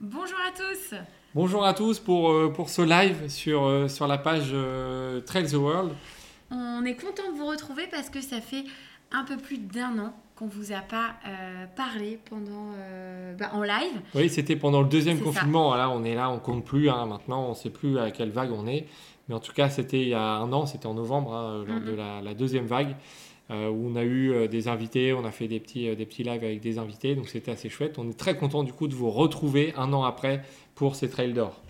Bonjour à tous Bonjour à tous pour, euh, pour ce live sur, euh, sur la page euh, Trail the World. On est content de vous retrouver parce que ça fait un peu plus d'un an qu'on vous a pas euh, parlé pendant bah, en live. Oui, c'était pendant le deuxième confinement. Voilà, on est là, on compte plus. hein, maintenant, on ne sait plus à quelle vague on est. Mais en tout cas, c'était il y a un an, c'était en novembre, hein, lors de la, la deuxième vague, euh, où on a eu euh, des invités, on a fait des petits, euh, des petits lives avec des invités. Donc c'était assez chouette. On est très content du coup de vous retrouver un an après pour ces trails d'or.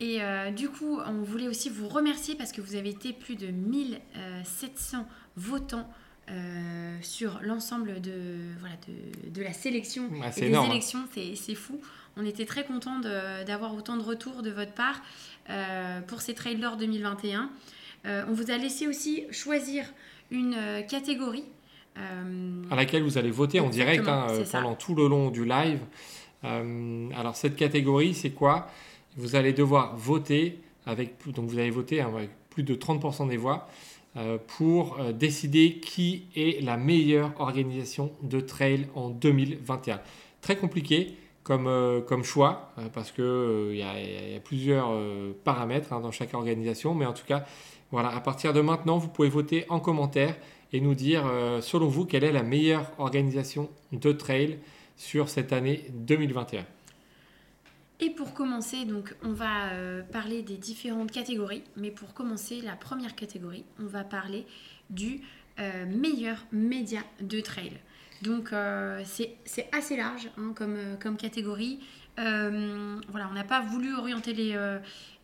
Et euh, du coup, on voulait aussi vous remercier parce que vous avez été plus de 1700 votants euh, sur l'ensemble de, voilà, de, de la sélection et des énorme. hein. élections. C'est c'est fou. On était très contents d'avoir autant de retours de votre part euh, pour ces Trail d'Or 2021. Euh, on vous a laissé aussi choisir une euh, catégorie. euh, à laquelle vous allez voter en direct hein, euh, ça. pendant tout le long du live. Alors cette catégorie, c'est quoi? Vous allez devoir voter avec donc vous allez voter hein, avec plus de 30% des voix pour décider qui est la meilleure organisation de trail en 2021. Très compliqué comme, comme choix parce que euh, il y, a- il y a plusieurs paramètres hein, dans chaque organisation, mais en tout cas, voilà, à partir de maintenant, vous pouvez voter en commentaire et nous dire, euh, selon vous, quelle est la meilleure organisation de trail sur cette année 2021. Et pour commencer, donc, on va euh, parler des différentes catégories. Mais pour commencer, la première catégorie, on va parler du euh, meilleur média de trail. Donc, c'est assez large hein, comme, catégorie. Voilà, on n'a pas voulu orienter les,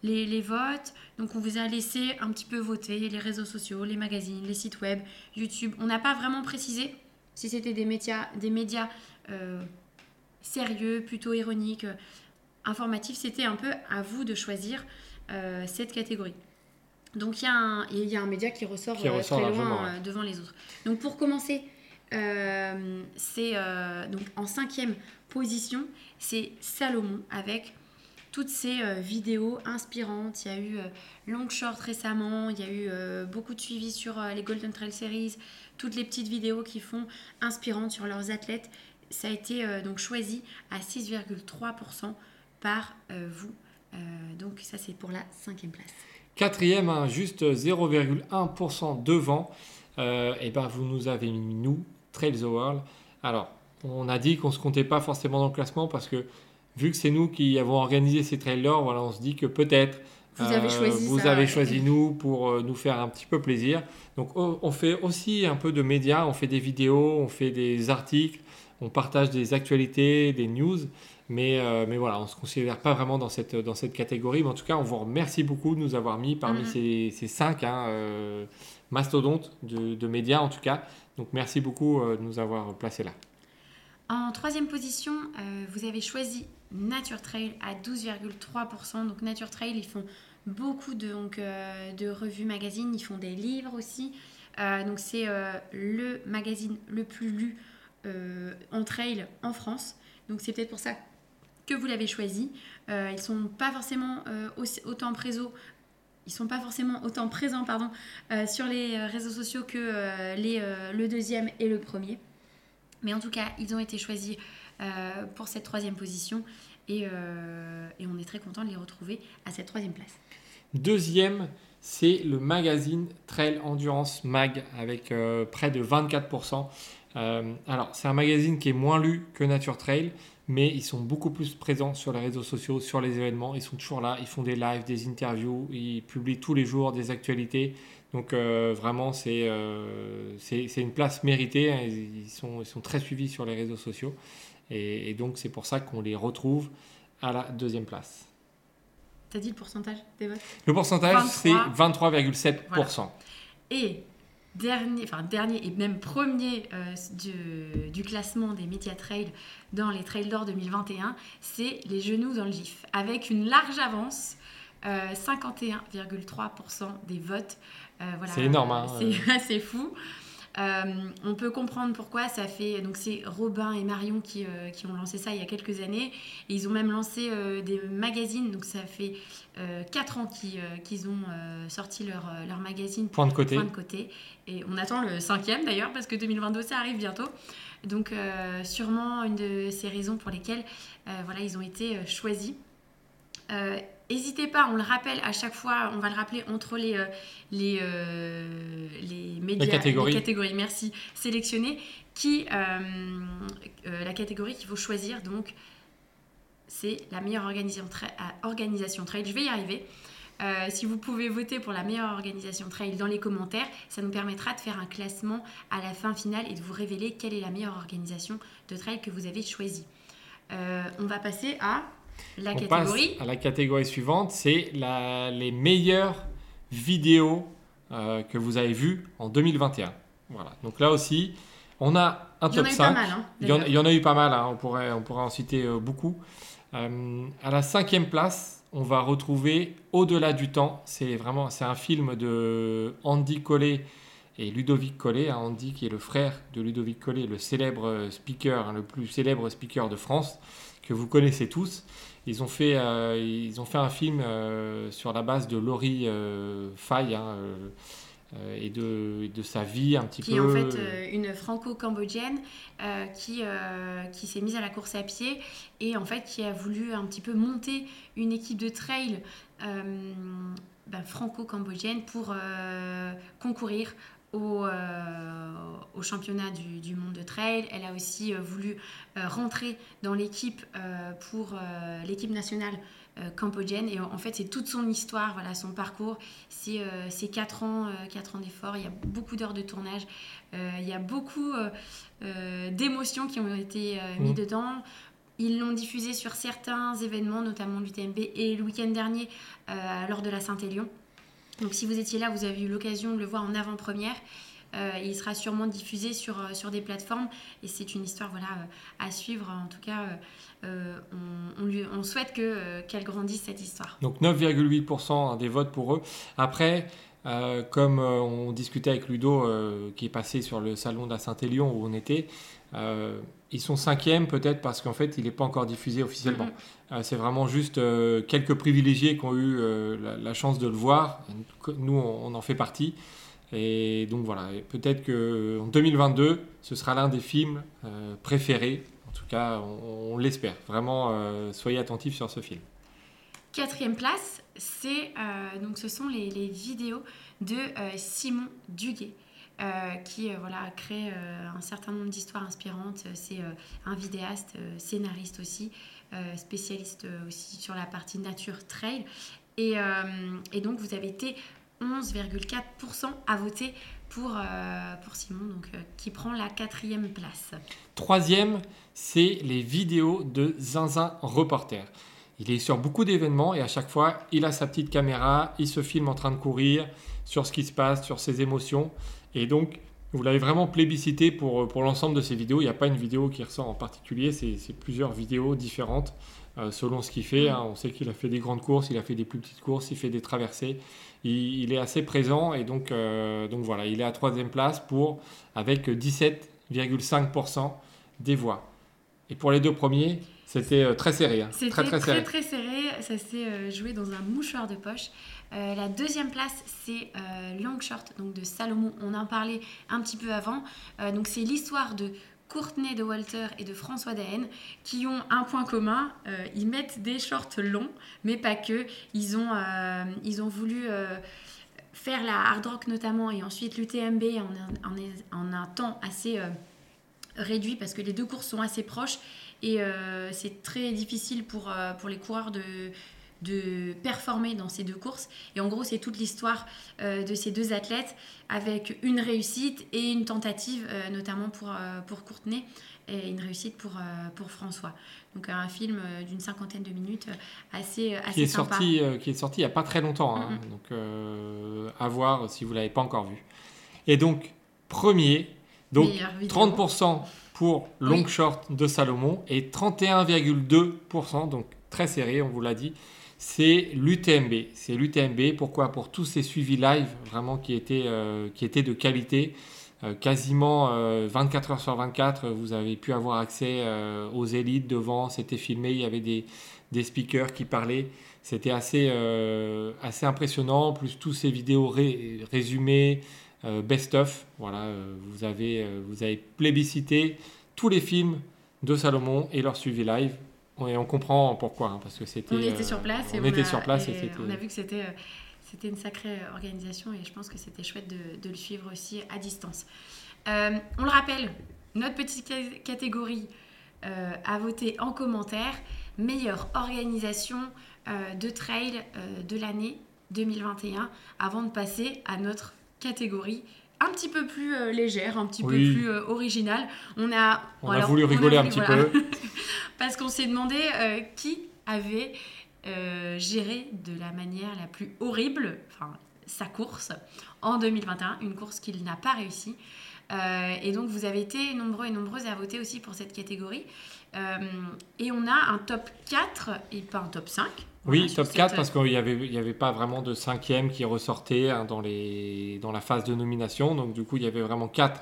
les, les votes. Donc, on vous a laissé un petit peu voter les réseaux sociaux, les magazines, les sites web, YouTube. On n'a pas vraiment précisé si c'était des médias, des médias euh, sérieux, plutôt ironiques, euh, informatifs. C'était un peu à vous de choisir euh, cette catégorie. Donc, il y, a un- il y a un média qui ressort, Qui ressort très loin ouais. devant les autres. Donc, pour commencer, c'est donc en cinquième position, c'est Salomon avec toutes ces euh, vidéos inspirantes. Il y a eu euh, Long Short récemment, il y a eu euh, beaucoup de suivi sur euh, les Golden Trail Series, toutes les petites vidéos qui font inspirantes sur leurs athlètes. Ça a été donc choisi à 6,3% par vous. Donc ça c'est pour la cinquième place. Quatrième, hein, juste 0,1% devant, et ben vous nous avez mis nous, Trail the World. Alors, on a dit qu'on ne se comptait pas forcément dans le classement parce que vu que c'est nous qui avons organisé ces trails d'or, voilà, on se dit que peut-être Vous avez choisi vous ça, avez ouais. choisi nous pour euh, nous faire un petit peu plaisir. Donc on fait aussi un peu de médias, on fait des vidéos, on fait des articles, on partage des actualités, des news. Mais, euh, mais voilà, on ne se considère pas vraiment dans cette, dans cette catégorie. Mais en tout cas, on vous remercie beaucoup de nous avoir mis parmi Mhm. ces, ces cinq hein, euh, mastodontes de, de médias, en tout cas. Donc merci beaucoup euh, de nous avoir placés là. En troisième position, euh, vous avez choisi Nature Trail à 12,3%. Donc Nature Trail, ils font beaucoup de, donc, euh, de revues magazines, ils font des livres aussi. Euh, donc c'est euh, le magazine le plus lu en trail en France. Donc c'est peut-être pour ça que vous l'avez choisi. Ils sont pas forcément autant présents. Ils sont pas forcément autant présents pardon, sur les réseaux sociaux que les, le deuxième et le premier. Mais en tout cas, ils ont été choisis pour cette troisième position et, euh, et on est très content de les retrouver à cette troisième place. Deuxième, c'est le magazine Trail Endurance Mag avec euh, près de 24%. Euh, alors, c'est un magazine qui est moins lu que Nature Trail, mais ils sont beaucoup plus présents sur les réseaux sociaux, sur les événements. Ils sont toujours là, ils font des lives, des interviews, ils publient tous les jours des actualités. Donc, euh, vraiment, c'est euh, une place méritée. hein. Ils, sont, ils sont très suivis sur les réseaux sociaux. Et, et donc, c'est pour ça qu'on les retrouve à la deuxième place. T'as dit le pourcentage des votes? Le pourcentage, c'est 23. 23,7%. Et dernier, enfin dernier et même premier euh, du, du classement des médias trail dans les trails d'or 2021, c'est les genoux dans le GIF, avec une large avance, euh, 51,3% des votes. Euh, voilà, C'est énorme, hein, C'est assez fou. Euh, on peut comprendre pourquoi ça fait. Donc, c'est Robin et Marion qui, euh, qui, ont lancé ça il y a quelques années. Et ils ont même lancé euh, des magazines. Donc, ça fait 4 ans qu'ils ont sorti leur, leur magazine. Point de côté. Point de côté. Et on attend le cinquième d'ailleurs, parce que 2022, ça arrive bientôt. Donc, sûrement une de ces raisons pour lesquelles voilà, ils ont été choisis. N'hésitez pas, on le rappelle à chaque fois, on va le rappeler entre les, euh, les, euh, les médias, les catégories. catégories, merci, sélectionnées, qui, euh, la catégorie qu'il faut choisir, donc, c'est la meilleure organisation, organisation trail. Je vais y arriver. si vous pouvez voter pour la meilleure organisation trail dans les commentaires, ça nous permettra de faire un classement à la fin finale et de vous révéler quelle est la meilleure organisation de trail que vous avez choisie. on va passer à la on catégorie. passe à la catégorie suivante, c'est les meilleures vidéos euh, que vous avez vues en 2021. Voilà. Donc là aussi, on a un top 5. Hein, il, y en, il, y en, a eu pas mal, hein. on, pourrait, on pourrait en citer euh, beaucoup. Euh, à la cinquième place, on va retrouver Au-delà du temps. C'est vraiment c'est un film de Andy Collet et Ludovic Collet. Hein. Andy qui est le frère de Ludovic Collet, le célèbre speaker, le plus célèbre speaker de France que vous connaissez tous. Ils ont fait, euh, ils ont fait un film euh, sur la base de Laurie euh, Faye hein, et, de, de, sa vie un petit peu. Qui est en fait une franco-cambodgienne qui, qui s'est mise à la course à pied et en fait qui a voulu un petit peu monter une équipe de trail ben, franco-cambodgienne pour concourir euh, au, championnat du, monde de trail. Elle a aussi euh, voulu euh, rentrer dans l'équipe pour l'équipe nationale cambodgienne. Et en fait, c'est toute son histoire, voilà, son parcours. C'est 4 ans, quatre ans d'efforts. Il y a beaucoup d'heures de tournage. il y a beaucoup d'émotions qui ont été mises mmh. dedans. Ils l'ont diffusé sur certains événements, notamment l'UTMB et le week-end dernier lors de la Saint-Élion. Donc si vous étiez là, vous avez eu l'occasion de le voir en avant-première. Euh, il sera sûrement diffusé sur, euh, sur des plateformes et c'est une histoire voilà, euh, à suivre. En tout cas, on, on, souhaite que, qu'elle grandisse cette histoire. Donc 9,8% des votes pour eux. Après, comme on discutait avec Ludo qui est passé sur le salon de la Saint-Élion où on était, ils sont cinquièmes peut-être parce qu'en fait il n'est pas encore diffusé officiellement. Mm-hmm. c'est vraiment juste quelques privilégiés qui ont eu la, chance de le voir. Nous, on en fait partie. Et donc voilà, peut-être qu'en 2022, ce sera l'un des films euh, préférés. En tout cas, on, l'espère. Vraiment, euh, soyez attentifs sur ce film. Quatrième place, c'est euh, donc ce sont les, les vidéos de Simon Duguet. Qui voilà, a créé un certain nombre d'histoires inspirantes. C'est un vidéaste, scénariste aussi, spécialiste aussi sur la partie nature trail. Et, donc, vous avez été 11,4% à voter pour, euh, pour Simon, donc, euh, qui prend la quatrième place. Troisième, c'est les vidéos de Zinzin Reporter. Il est sur beaucoup d'événements et à chaque fois, il a sa petite caméra, il se filme en train de courir sur ce qui se passe, sur ses émotions. Et donc, vous l'avez vraiment plébiscité pour, pour l'ensemble de ces vidéos. Il n'y a pas une vidéo qui ressort en particulier, c'est plusieurs vidéos différentes euh, selon ce qu'il fait. Hein. On sait qu'il a fait des grandes courses, il a fait des plus petites courses, il fait des traversées il, est assez présent et donc, euh, donc voilà, il est à troisième place pour avec 17,5% des voix. Et pour les deux premiers, c'était euh, très serré. Hein. C'était très très, serré. très serré. Ça s'est euh, joué dans un mouchoir de poche. La deuxième place, c'est Long Short, donc de Salomon. On en parlait un petit peu avant. donc c'est l'histoire de Courtenay de Walter et de François Daen qui ont un point commun, euh, ils mettent des shorts longs, mais pas que. Ils ont, euh, voulu euh, faire la hard rock notamment et ensuite l'UTMB en, en, en, un temps assez réduit parce que les deux courses sont assez proches et c'est très difficile pour, pour les coureurs de, de performer dans ces deux courses. Et en gros, c'est toute l'histoire euh, de ces deux athlètes avec une réussite et une tentative, euh, notamment pour, euh, pour Courtenay, et une réussite pour, pour François. Donc un film d'une cinquantaine de minutes assez, assez qui est sympa. Sorti, qui est sorti il n'y a pas très longtemps. Hein. Donc à voir si vous ne l'avez pas encore vu. Et donc, premier, donc 30% pour Long Short de Salomon et 31,2%, donc très serré, on vous l'a dit, c'est l'UTMB. C'est l'UTMB, pourquoi? Pour tous ces suivis live vraiment qui étaient, euh, de qualité. euh, quasiment 24 heures sur 24, vous avez pu avoir accès aux élites devant, c'était filmé, il y avait des, des speakers qui parlaient. C'était assez, assez impressionnant, plus tous ces vidéos résumées, best-of. Voilà, vous, avez, vous avez plébiscité tous les films de Salomon et leur suivi live. Et on comprend pourquoi, hein, parce que c'était. On était sur place. On, était sur place et, on a vu que c'était c'était une sacrée organisation et je pense que c'était chouette de, le suivre aussi à distance. Euh, on le rappelle, notre petite catégorie euh, à voter en commentaire, meilleure organisation euh, de trail de l'année 2021, avant de passer à notre catégorie un petit peu plus légère, un petit peu plus originale. On a, on a voulu rigoler un petit peu. Parce qu'on s'est demandé qui avait euh, gérer de la manière la plus horrible sa course en 2021, une course qu'il n'a pas réussi. Euh, et donc vous avez été nombreux et nombreuses à voter aussi pour cette catégorie. Euh, et on a un top 4 et pas un top 5. Oui, top 4 parce qu'il n'y avait, y avait pas vraiment de cinquième qui ressortait hein, dans, les, dans la phase de nomination. Donc du coup, il y avait vraiment 4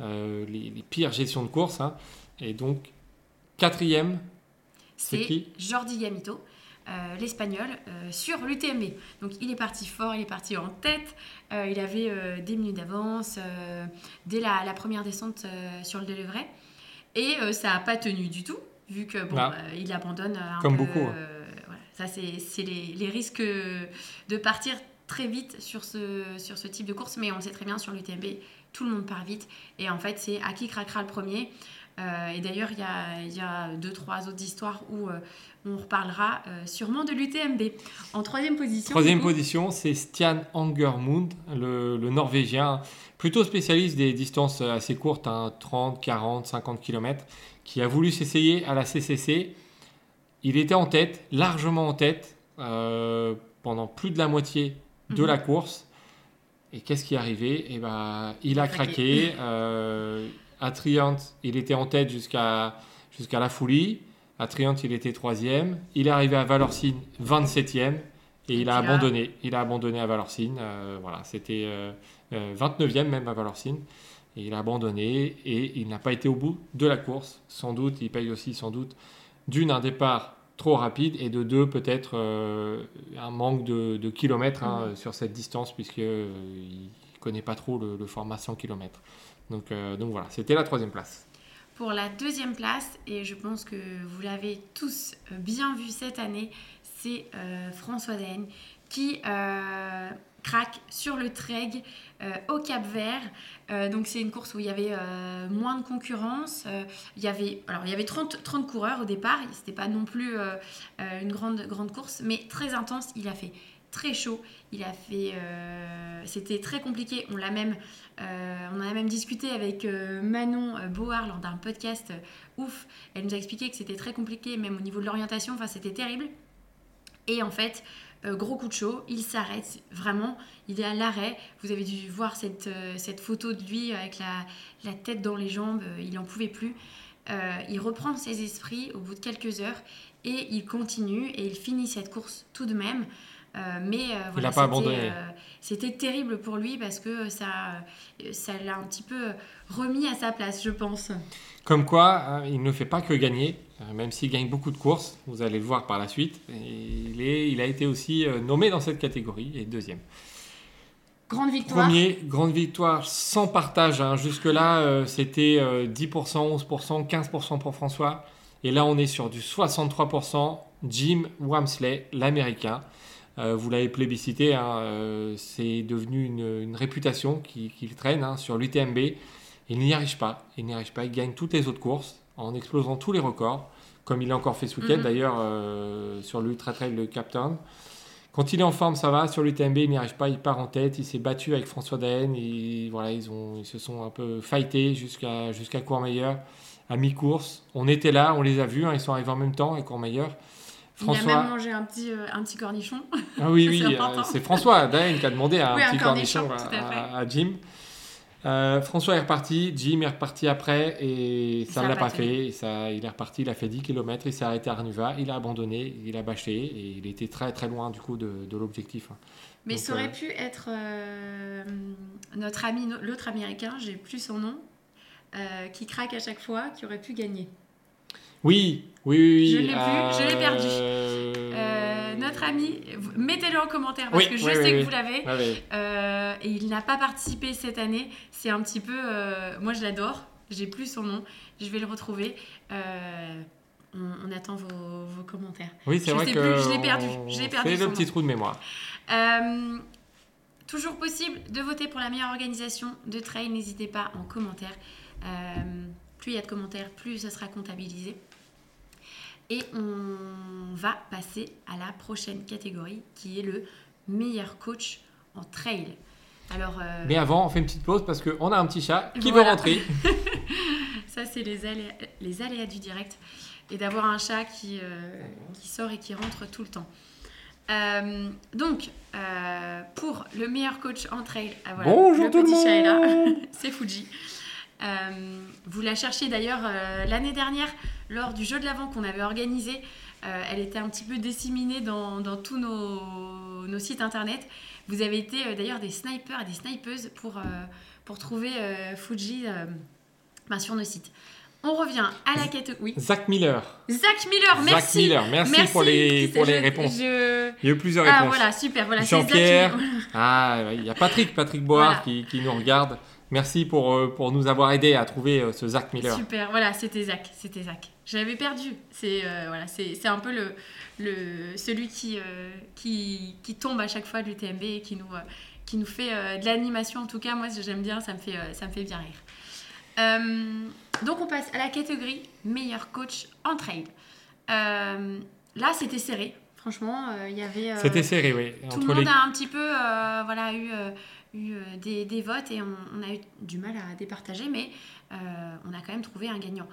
les, pires gestions de course. Hein. Et donc, quatrième, c'est qui? Jordi Yamito. Euh, l'espagnol euh, sur l'UTMB. Donc il est parti fort, il est parti en tête, euh, il avait des minutes d'avance dès la, première descente sur le Delevray. Et ça n'a pas tenu du tout, vu que bon, il abandonne un Comme beaucoup. Hein. Ça, c'est les, les, risques de partir très vite sur ce, sur ce type de course, mais on le sait très bien sur l'UTMB, tout le monde part vite. Et en fait, c'est à qui craquera le premier. et d'ailleurs, il y a, y a, deux, trois autres histoires où on reparlera euh, sûrement de l'UTMB. En troisième position. Troisième position, c'est Stian Angermund, le, Norvégien, plutôt spécialiste des distances assez courtes, 30, 40, 50 km, qui a voulu s'essayer à la CCC. Il était en tête, largement en tête, euh, pendant plus de la moitié de mhm. la course. Et qu'est-ce qui est arrivé? Eh ben, Il a craqué. Euh, à Triant, il était en tête jusqu'à jusqu'à la folie. À Trient, il était troisième. Il est arrivé à Valorcine 27e et il a abandonné. Il a abandonné à Valorcine. Euh, voilà, c'était 29e euh, euh, même à Valorcine. Et il a abandonné et il n'a pas été au bout de la course. Sans doute, il paye aussi sans doute d'une un départ trop rapide et de deux peut-être un manque de, kilomètres hein, mmh. sur cette distance puisqu'il ne connaît pas trop le, format 100 km. Donc, donc voilà, c'était la troisième place pour la deuxième place, et je pense que vous l'avez tous euh, bien vu cette année, c'est euh, François Daine qui euh, craque sur le Treg au Cap Vert. donc c'est une course où il y avait moins de concurrence. il y avait, alors, il y avait 30, 30 coureurs au départ, c'était pas non plus une grande, grande course, mais très intense. Il a fait très chaud. Il a fait, euh, c'était très compliqué. On l'a même, euh, on en a même discuté avec euh, Manon Board lors d'un podcast ouf. Elle nous a expliqué que c'était très compliqué, même au niveau de l'orientation. Enfin, c'était terrible. Et en fait, gros coup de chaud, il s'arrête vraiment. Il est à l'arrêt. Vous avez dû voir cette, cette photo de lui avec la, la tête dans les jambes. il n'en pouvait plus. il reprend ses esprits au bout de quelques heures et il continue et il finit cette course tout de même. Euh, mais euh, voilà. Euh, c'était terrible pour lui parce que ça, ça l'a un petit peu remis à sa place, je pense. Comme quoi, hein, il ne fait pas que gagner, même s'il gagne beaucoup de courses, vous allez le voir par la suite. il, est, il a été aussi nommé dans cette catégorie et deuxième. Grande victoire. Premier, grande victoire sans partage. Hein. Jusque-là, c'était 10%, 11%, 15% pour François. Et là, on est sur du 63%. Jim Wamsley, l'américain. Euh, vous l'avez plébiscité, hein, euh, c'est devenu une, réputation qu'il traîne sur l'UTMB. Il n'y arrive pas, il n'y arrive pas, il gagne toutes les autres courses en explosant tous les records, comme il l'a encore fait ce week-end mhm. d'ailleurs euh, sur l'Ultra Trail de Captain. Quand il est en forme, ça va. Sur l'UTMB, il n'y arrive pas, il part en tête. Il s'est battu avec François Daen. Voilà, ils, ont, ils se sont un peu fightés jusqu'à jusqu'à Courmayeur à mi-course. On était là, on les a vus, hein, ils sont arrivés en même temps avec Courmayeur. François... Il a même mangé un petit, euh, un petit cornichon. Ah oui, oui, euh, c'est François Daen qui a demandé un petit cornichon, à, Jim. Euh, François est reparti, Jim est reparti après et ça ne l'a pas fait. Ça, il est reparti, il a fait 10 km, il s'est arrêté à Arnuva, il a abandonné, il a bâché et il était très très loin du coup de, de l'objectif. hein. Mais Donc, ça aurait euh, pu être euh, notre ami, l'autre américain, j'ai plus son nom, qui craque à chaque fois, qui aurait pu gagner. Oui, oui, oui. oui, Je l'ai plus, je l'ai perdu. Euh, notre ami, mettez-le en commentaire parce Oui, que je oui, sais oui, que vous l'avez. ouais. Euh, et il n'a pas participé cette année. C'est un petit peu. euh, moi, je l'adore. J'ai plus son nom. Je vais le retrouver. On, on attend vos, vos commentaires. Oui, c'est vrai sais que. plus, je l'ai perdu, l'ai perdu son le petit nom. trou de mémoire. Toujours possible de voter pour la meilleure organisation de trail. N'hésitez pas en commentaire. Plus il y a de commentaires, plus ça sera comptabilisé. Et on va passer à la prochaine catégorie qui est le meilleur coach en trail. Alors, euh, Mais avant, on fait une petite pause parce qu'on a un petit chat qui Voilà. veut rentrer. ça, c'est les aléas, les aléas du direct. Et d'avoir un chat qui, euh, qui sort et qui rentre tout le temps. Euh, donc, pour le meilleur coach en trail, ah, voilà, Bonjour le tout le petit chat est là. monde. c'est Fuji. Euh, vous la cherchiez d'ailleurs euh, l'année dernière lors du jeu de l'avant qu'on avait organisé. Euh, elle était un petit peu disséminée dans, dans tous nos, nos sites internet. Vous avez été d'ailleurs des snipers et des snipeuses pour, pour trouver Fuji ben, sur nos sites. On revient à la quête. Oui. Zach Miller. Zach Miller, Zach merci. Miller, merci, pour les, pour les Je- réponses. je- Il y a eu plusieurs Ah réponses. voilà, super. Voilà, Zach Jean-Pierre. Ah, il y a Patrick, Patrick Board Voilà. qui, qui nous regarde. Merci pour, euh, pour nous avoir aidé à trouver euh, ce Zach Miller. Super, voilà, c'était Zach, c'était Zach. Je l'avais perdu. C'est euh, voilà, c'est un peu le, le celui qui, euh, qui qui tombe à chaque fois de l'UTMB et qui nous qui nous fait euh, de l'animation. En tout cas, moi j'aime bien, ça me fait ça me fait bien rire. Donc on passe à la catégorie meilleur coach en trail. Là, c'était serré. Franchement, il y avait. C'était serré, oui. tout le monde les- a un petit peu voilà, eu, eu euh, des, des votes et on, on a eu du mal à départager, mais euh, on a quand même trouvé un gagnant.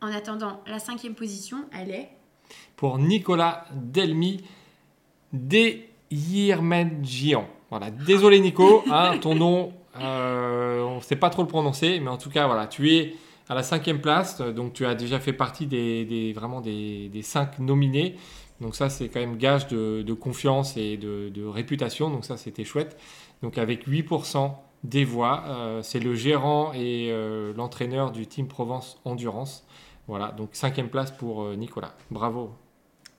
En attendant, la cinquième position, elle est. Pour Nicolas Delmi Deyirmedjian. Voilà. Désolé Nico, hein, ton nom, euh, on ne sait pas trop le prononcer, mais en tout cas, voilà, tu es à la cinquième place, donc tu as déjà fait partie des, des- vraiment des, des cinq nominés. Donc ça, c'est quand même gage de, de confiance et de, de réputation, donc ça, c'était chouette. Donc avec 8% des voix, euh, c'est le gérant et euh, l'entraîneur du Team Provence Endurance. Voilà, donc cinquième place pour euh, Nicolas. Bravo.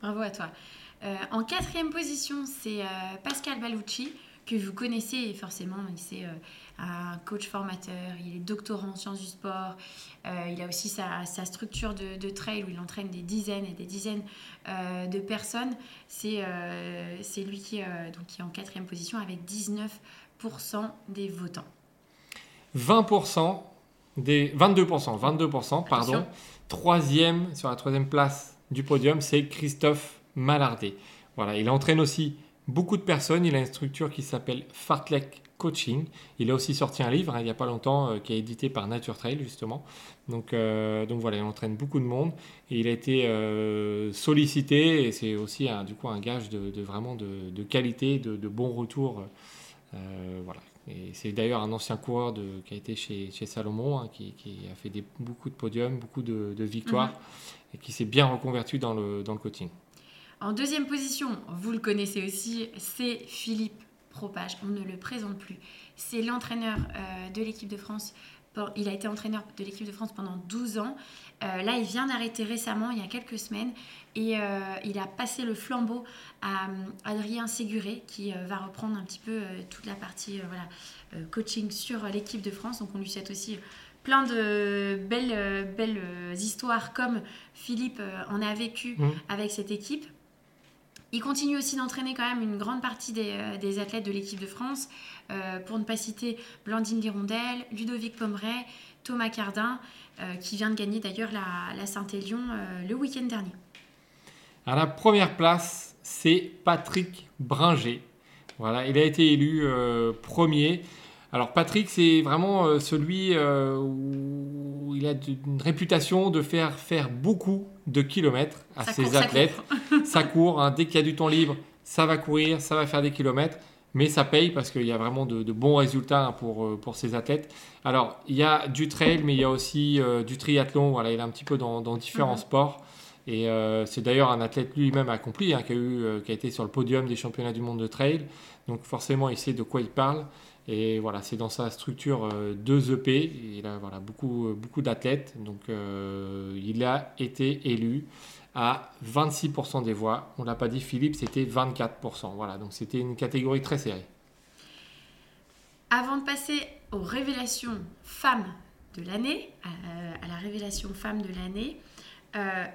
Bravo à toi. En quatrième position, c'est Pascal Balucci, que vous connaissez forcément. Euh, un coach formateur, il est doctorant en sciences du sport. Euh, il a aussi sa, sa structure de, de trail où il entraîne des dizaines et des dizaines euh, de personnes. C'est euh, lui qui, donc, qui est en quatrième position avec 19% des votants. 20% des 22%, 22%, pardon. Attention. Troisième sur la troisième place du podium, c'est Christophe Malardet. Voilà, il entraîne aussi beaucoup de personnes. Il a une structure qui s'appelle Fartlek Coaching. Il a aussi sorti un livre hein, il n'y a pas longtemps euh, qui est édité par Nature Trail justement. Donc, euh, donc voilà, il entraîne beaucoup de monde et il a été euh, sollicité et c'est aussi un, du coup un gage de, de vraiment de, de qualité, de, de bons retours. Euh, voilà. Et c'est d'ailleurs un ancien coureur qui a été chez, chez Salomon, hein, qui, qui a fait des, beaucoup de podiums, beaucoup de, victoires et qui s'est bien reconverti dans le, dans le coaching. En deuxième position, vous le connaissez aussi, c'est Philippe Propage. On ne le présente plus. C'est l'entraîneur euh, de l'équipe de France. Il a été entraîneur de l'équipe de France pendant 12 ans. Euh, là, il vient d'arrêter récemment, il y a quelques semaines, et euh, il a passé le flambeau à Adrien Séguré, qui va reprendre un petit peu toute la partie voilà, coaching sur l'équipe de France. Donc, on lui souhaite aussi plein de belles, belles histoires comme Philippe en a vécu Mhm. avec cette équipe. Il continue aussi d'entraîner quand même une grande partie des, euh, athlètes de l'équipe de France, euh, pour ne pas citer Blandine Lirondelle, Ludovic Pomeray, Thomas Cardin, euh, qui vient de gagner d'ailleurs la, la Saint-Élion le week-end dernier. À la première place, c'est Patrick Bringer. Voilà, il a été élu premier. Alors Patrick, c'est vraiment euh, celui euh, où il a une réputation de faire faire beaucoup de kilomètres à Ça ses court, ça athlètes. court. ça court, hein. dès qu'il y a du temps libre, ça va courir, ça va faire des kilomètres. mais ça paye parce qu'il y a vraiment de, bons résultats hein, pour, euh, pour ces athlètes. Alors, il y a du trail, mais il y a aussi euh, du triathlon. Voilà, il est un petit peu dans, différents mhm. sports. Et euh, c'est d'ailleurs un athlète lui-même accompli hein, qui, a eu, qui a été sur le podium des championnats du monde de trail. Donc forcément, il sait de quoi il parle. Et voilà, c'est dans sa structure 2 EP. Il a voilà, beaucoup, beaucoup d'athlètes. Donc il a été élu à 26% des voix. On ne l'a pas dit, Philippe, c'était 24%. Voilà, donc c'était une catégorie très serrée. Avant de passer aux révélations femmes de l'année, à, la révélation femme de l'année, euh,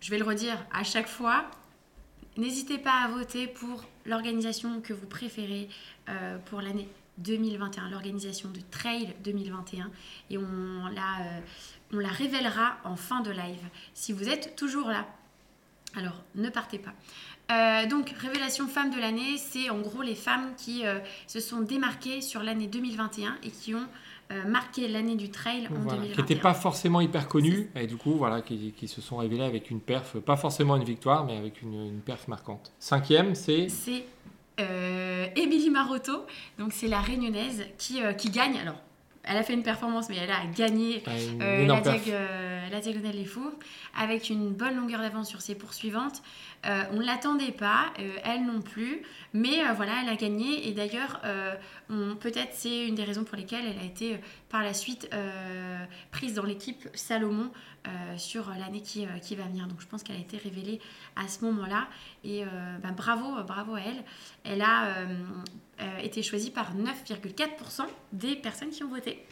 je vais le redire à chaque fois, n'hésitez pas à voter pour l'organisation que vous préférez euh, pour l'année 2021, l'organisation de Trail 2021. Et on la, euh, on la révélera en fin de live. Si vous êtes toujours là, alors ne partez pas. Euh, donc, révélation femme de l'année, c'est en gros les femmes qui euh, se sont démarquées sur l'année 2021 et qui ont marqué l'année du trail en 2021. Qui n'étaient pas forcément hyper connues et du coup, voilà, qui, se sont révélées avec une perf, pas forcément une victoire, mais avec une, une perf marquante. Cinquième, c'est C'est Émilie Marotto, donc c'est la réunionnaise qui, qui gagne. Alors, elle a fait une performance, mais elle a gagné ah, euh, la, euh, la, diagonale des fours avec une bonne longueur d'avance sur ses poursuivantes. Euh, on ne l'attendait pas, elle non plus, mais voilà, elle a gagné. Et d'ailleurs, peut-être c'est une des raisons pour lesquelles elle a été par la suite prise dans l'équipe Salomon sur l'année qui, qui, va venir. Donc je pense qu'elle a été révélée à ce moment-là. Et ben, bravo, bravo à elle. Elle a euh, été choisi par 9,4% des personnes qui ont voté.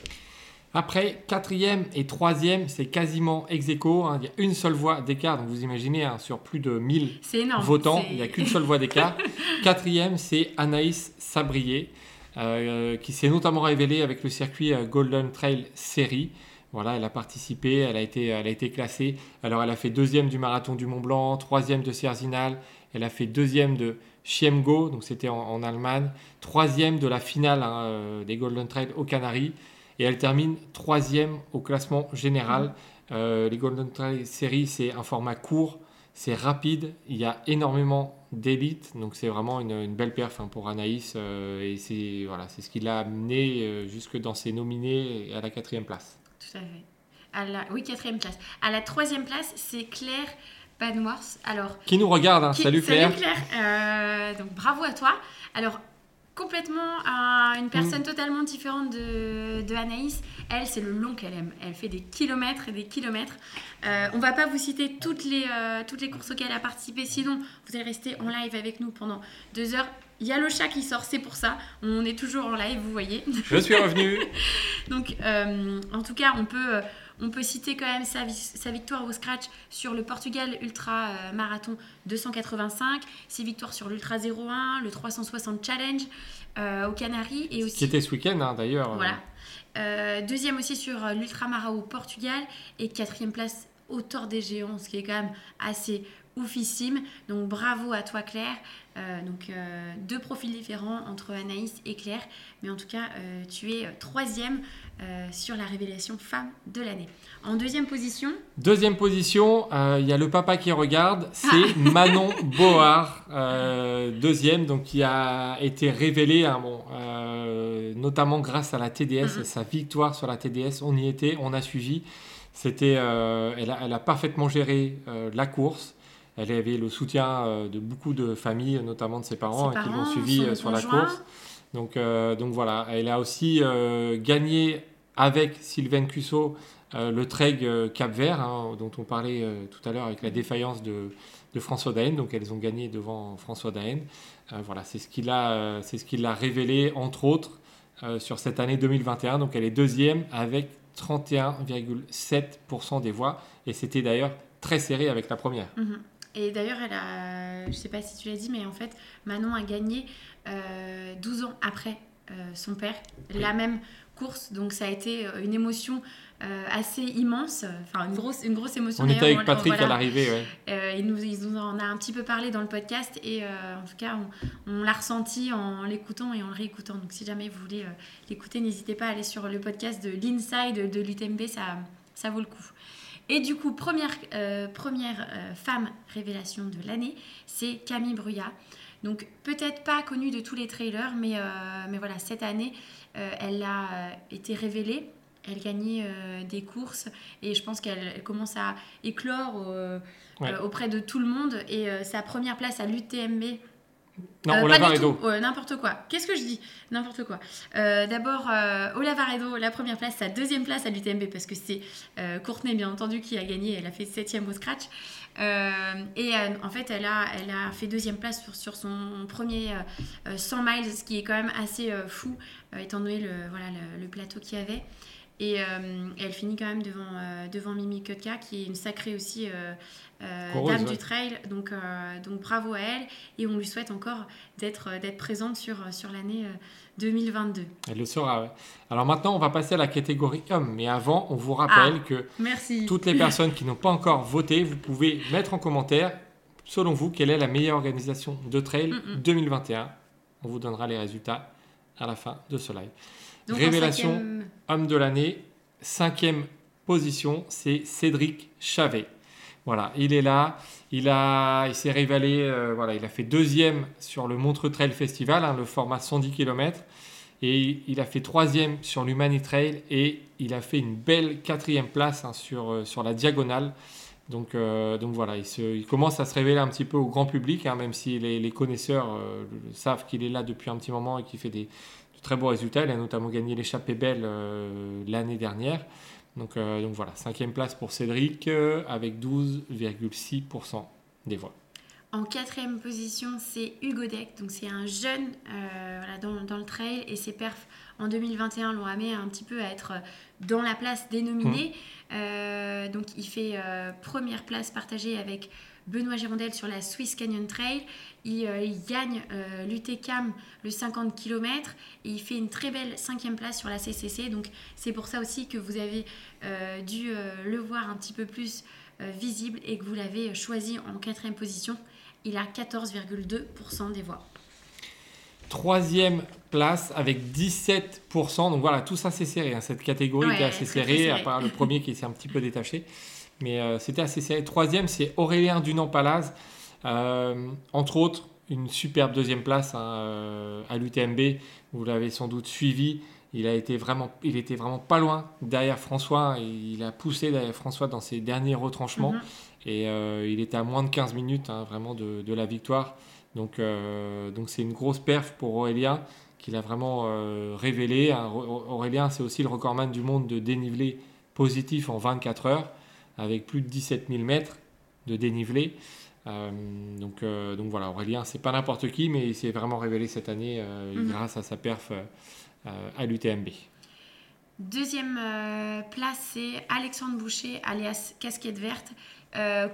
Après, quatrième et troisième, c'est quasiment ex aequo. Hein. Il y a une seule voix d'écart. Donc vous imaginez, hein, sur plus de 1000 votants, il n'y a qu'une seule voix d'écart. quatrième, c'est Anaïs Sabrier, euh, qui s'est notamment révélée avec le circuit euh, Golden Trail Series. Voilà, elle a participé, elle a été, elle a été classée. Alors elle a fait deuxième du marathon du Mont Blanc, troisième de Cerzinal, elle a fait deuxième de Chiemgo, donc c'était en, Allemagne, troisième de la finale hein, euh, des Golden Trail aux Canaries, et elle termine troisième au classement général. Mmh. Euh, les Golden Trail Series, c'est un format court, c'est rapide, il y a énormément d'élite, donc c'est vraiment une, belle perf hein, pour Anaïs, euh, et c'est voilà, c'est ce qui l'a amené jusque dans ses nominés à la quatrième place. Tout à fait. À la, oui, quatrième place. À la troisième place, c'est Claire alors, qui nous regarde, hein. salut Claire. Salut Claire. Euh, donc bravo à toi. Alors complètement une personne mm. totalement différente de, de Anaïs. Elle, c'est le long qu'elle aime. Elle fait des kilomètres et des kilomètres. Euh, on va pas vous citer toutes les, euh, toutes les courses auxquelles elle a participé, sinon vous allez rester en live avec nous pendant deux heures. Il y a le chat qui sort, c'est pour ça. On est toujours en live, vous voyez. Je suis revenu. Donc, euh, en tout cas, on peut, on peut citer quand même sa, victoire au scratch sur le Portugal Ultra euh, Marathon 285, ses victoires sur l'Ultra 01, le 360 Challenge euh, aux Canaries et aussi. Qui était ce week-end hein, d'ailleurs. Voilà. Euh, deuxième aussi sur l'Ultra Mara au Portugal et quatrième place au Tour des Géants, ce qui est quand même assez oufissime. Donc bravo à toi Claire. donc deux profils différents entre Anaïs et Claire, mais en tout cas tu es troisième euh, sur la révélation femme de l'année. En deuxième position? Deuxième position, euh, il y a le papa qui regarde, c'est ah. Manon Board, euh, deuxième, donc qui a été révélée, hein, bon, notamment grâce à la TDS et sa victoire sur la TDS. On y était, on a suivi. C'était, elle a, elle, a, parfaitement géré la course. Elle avait le soutien de beaucoup de familles, notamment de ses parents, hein, qui l'ont suivi sur la course. Donc, donc voilà, elle a aussi gagné avec Sylvain Cusso, euh, le Treg euh, Cap Vert, hein, dont on parlait euh, tout à l'heure avec la défaillance de, François Daen. Donc elles ont gagné devant François Daen. voilà, c'est ce qu'il a, c'est ce qu'il a révélé entre autres sur cette année 2021. Donc elle est deuxième avec 31,7% des voix. Et c'était d'ailleurs très serré avec la première. Mhm. Et d'ailleurs, elle a, je ne sais pas si tu l'as dit, mais en fait, Manon a gagné 12 ans après son père, la même course. Donc ça a été euh, une émotion euh, assez immense, enfin une grosse, une grosse émotion. On était avec Patrick à l'arrivée, ouais. Euh, il, nous, il nous en a un petit peu parlé dans le podcast et en tout cas on, l'a ressenti en l'écoutant et en le réécoutant. Donc si jamais vous voulez l'écouter, n'hésitez pas à aller sur le podcast de l'Inside de l'UTMB, ça, ça vaut le coup. Et du coup, première, première femme révélation de l'année, c'est Camille Bruyat Donc peut-être pas connue de tous les trailers, mais, mais voilà, cette année, elle a été révélée. Elle gagnait des courses et je pense qu'elle commence à éclore auprès de tout le monde. Et sa première place à l'UTMB non, euh, Olavaredo. N'importe quoi. Qu'est-ce que je dis? N'importe quoi. Euh, D'abord, euh, Olavaredo, la première place, sa deuxième place à l'UTMB, parce que c'est euh, Courtenay, bien entendu, qui a gagné. Elle a fait septième au scratch. et en fait, elle a, elle a fait deuxième place sur, sur son premier 100 miles, ce qui est quand même assez fou, étant donné le, voilà, le, plateau qu'il y avait. Et, elle finit quand même devant, devant Mimi Kotka, qui est une sacrée aussi euh, dame du trail. Donc, euh, donc bravo à elle et on lui souhaite encore d'être euh, présente sur, sur l'année 2022. Elle le sera. Alors maintenant, on va passer à la catégorie homme. Mais avant, on vous rappelle ah, que merci. toutes les personnes qui n'ont pas encore voté, vous pouvez mettre en commentaire, selon vous, quelle est la meilleure organisation de trail 2021. On vous donnera les résultats à la fin de ce live. Révélation homme de l'année, cinquième position, c'est Cédric Chavet. Voilà, il est là. Il, a, il s'est révélé, euh, voilà, il a fait deuxième sur le Montre Trail Festival, hein, le format 110 km. Et il a fait troisième sur l'Humani Trail et il a fait une belle quatrième place hein, sur, euh, sur la diagonale. Donc, euh, donc voilà, il, se, il, commence à se révéler un petit peu au grand public, hein, même si les, les connaisseurs savent qu'il est là depuis un petit moment et qu'il fait des, de très beaux résultats. Il a notamment gagné l'échappée belle l'année dernière. Donc, euh, donc voilà, cinquième place pour Cédric euh, avec 12,6% des voix. En quatrième position, c'est Hugo Deck. Donc c'est un jeune euh, voilà, dans, dans, le trail et ses perfs en 2021 l'ont amené un petit peu à être dans la place dénominée. Mmh. donc il fait première place partagée avec Benoît Girondel sur la Swiss Canyon Trail. Il, euh, gagne euh, l'UTCAM le 50 km et il fait une très belle cinquième place sur la CCC. Donc c'est pour ça aussi que vous avez euh, dû le voir un petit peu plus visible et que vous l'avez choisi en quatrième position. Il a 14,2% des voix. Troisième place avec 17%. Donc voilà, tout ça c'est serré. Hein. Cette catégorie est était assez serrée, à part le premier qui s'est un petit peu détaché mais euh, c'était assez serré. Troisième, c'est Aurélien Dunant-Palaz. Euh, entre autres, une superbe deuxième place hein, euh, à l'UTMB. Vous l'avez sans doute suivi. Il, a été vraiment, il était vraiment pas loin derrière François. Il a poussé derrière François dans ses derniers retranchements. Mhm. Et il était à moins de 15 minutes hein, vraiment de, la victoire. Donc donc c'est une grosse perf pour Aurélien qu'il a vraiment révélé. Hein. Aurélien, c'est aussi le recordman du monde de dénivelé positif en 24 heures avec plus de 17 000 mètres de dénivelé. Euh, donc, euh, donc voilà, Aurélien, c'est pas n'importe qui, mais il s'est vraiment révélé cette année euh, mhm. grâce à sa perf à l'UTMB. Deuxième place, c'est Alexandre Boucher, alias Casquette Verte,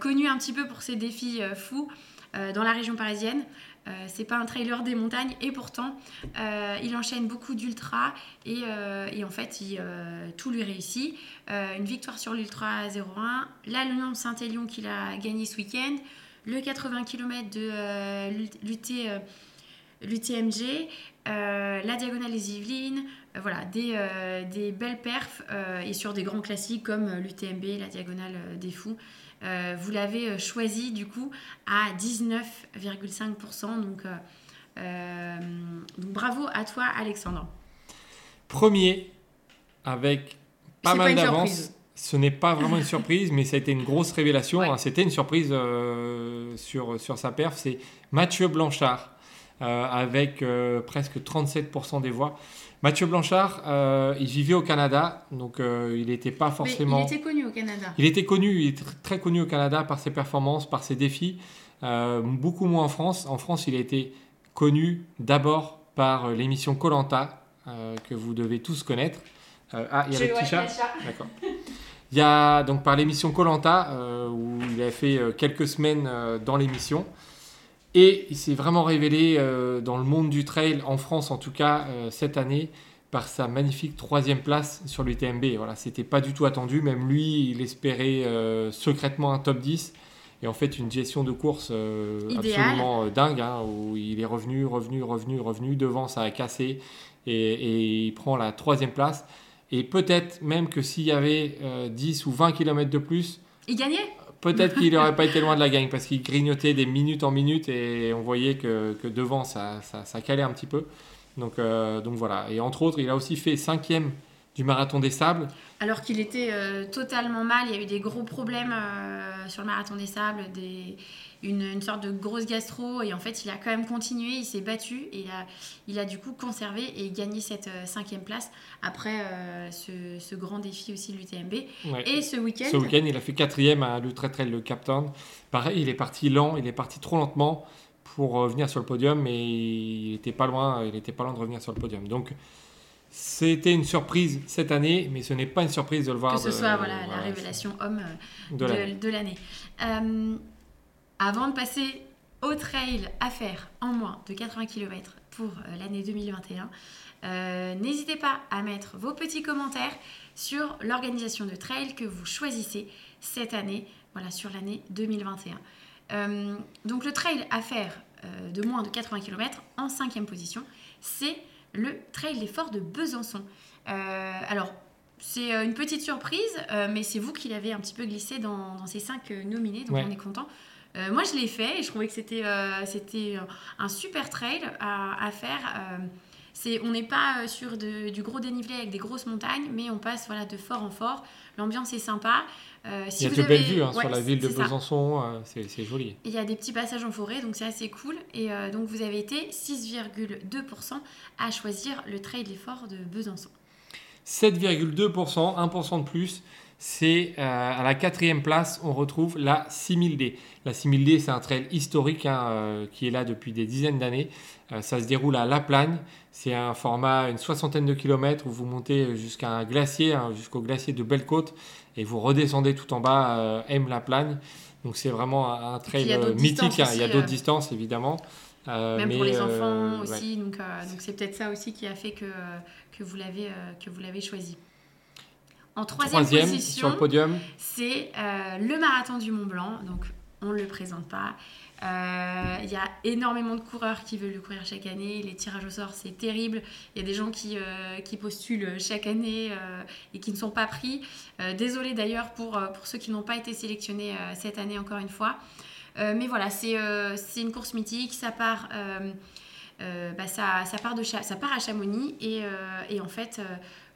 connu un petit peu pour ses défis fous dans la région parisienne. Euh, c'est pas un trailer des montagnes et pourtant euh, il enchaîne beaucoup d'ultra et, euh, en fait tout lui réussit. une victoire sur l'ultra 01, la Lyon Saint-Élion qu'il a gagné ce week-end, le 80 km de l'UTMG, la diagonale des Yvelines, voilà, des, belles perfs et sur des grands classiques comme l'UTMB, la diagonale des Fous. Euh, vous l'avez euh, choisi du coup à 19,5%. Donc, euh, donc, bravo à toi Alexandre. Premier avec pas mal d'avance. Ce n'est pas vraiment une surprise, mais ça a été une grosse révélation. Hein. C'était une surprise sur, sur sa perf. C'est Mathieu Blanchard avec presque 37% des voix. Mathieu Blanchard, euh, il vivait au Canada, donc euh, il n'était pas forcément. Mais il était connu au Canada. Il était connu, il est très connu au Canada par ses performances, par ses défis. Euh, beaucoup moins en France. En France, il a été connu d'abord par l'émission Colanta, que vous devez tous connaître. ah, il y a le petit chat. D'accord. Il y a donc par l'émission Colanta, où il a fait quelques semaines dans l'émission. Et il s'est vraiment révélé euh, dans le monde du trail, en France en tout cas, euh, cette année, par sa magnifique troisième place sur l'UTMB. Voilà, c'était pas du tout attendu. Même lui, il espérait euh, secrètement un top 10. Et en fait, une gestion de course absolument dingue, hein, où il est revenu, revenu, revenu, revenu. Devant, ça a cassé. Et, et il prend la troisième place. Et peut-être même que s'il y avait 10 ou 20 km de plus, il gagnait? Peut-être qu'il n'aurait pas été loin de la gagne parce qu'il grignotait des minutes en minutes et on voyait que, que devant ça, ça, calait un petit peu. Donc, euh, donc voilà. Et entre autres, il a aussi fait cinquième du marathon des sables. Alors qu'il était euh, totalement mal, il y a eu des gros problèmes sur le marathon des sables, des, une, sorte de grosse gastro et en fait il a quand même continué, il s'est battu et il a, il a du coup conservé et gagné cette euh, cinquième place après euh, ce, grand défi aussi de l'UTMB. Et ce week-end... Ce week-end il a fait quatrième à l'Ultra Trail le Captain. Pareil, il est parti lent, il est parti trop lentement pour revenir euh, sur le podium mais il n'était pas loin, il était pas loin de revenir sur le podium. Donc c'était une surprise cette année, mais ce n'est pas une surprise de le voir. Que ce soit voilà, la révélation homme de l'année. Avant de passer au trail à faire en moins de 80 km pour euh, l'année 2021, euh, n'hésitez pas à mettre vos petits commentaires sur l'organisation de trail que vous choisissez cette année, voilà, sur l'année 2021. Euh, donc le trail à faire de moins de 80 km en cinquième position, c'est le trail des forts de Besançon. alors, c'est une petite surprise, mais c'est vous qui l'avez un petit peu glissé dans, ces cinq nominés, donc on est content. Euh, moi, je l'ai fait et je trouvais que c'était euh, c'était euh, un super trail à, à faire. c'est, on n'est pas sur de, du gros dénivelé avec des grosses montagnes, mais on passe voilà, de fort en fort. L'ambiance est sympa. il y a de belles vues hein, sur la ville de Besançon, c'est, joli. Il y a des petits passages en forêt, donc c'est assez cool. Et donc vous avez été 6,2% à choisir le trail des forts de Besançon. 7,2%, 1% de plus c'est euh, à la quatrième place, on retrouve la 6000D. La 6000D, c'est un trail historique hein, euh, qui est là depuis des dizaines d'années. Euh, ça se déroule à La Plagne. C'est un format, une soixantaine de kilomètres où vous montez jusqu'à un glacier, hein, jusqu'au glacier de Belle-Côte, et vous redescendez tout en bas, M La Plagne. Donc c'est vraiment un, trail mythique. Hein. il y a d'autres distances, évidemment. Même pour les enfants aussi. Donc c'est peut-être ça aussi qui a fait que, que vous l'avez choisi. En troisième, position, sur le podium, c'est euh, le marathon du Mont Blanc. Donc, on ne le présente pas. Euh, il y a énormément de coureurs qui veulent le courir chaque année. Les tirages au sort, c'est terrible. Il y a des gens qui, euh, qui postulent chaque année et qui ne sont pas pris. désolé d'ailleurs pour, pour ceux qui n'ont pas été sélectionnés cette année, encore une fois. mais voilà, c'est une course mythique. Ça part, bah, ça, ça, part de, ça part à Chamonix et, et en fait,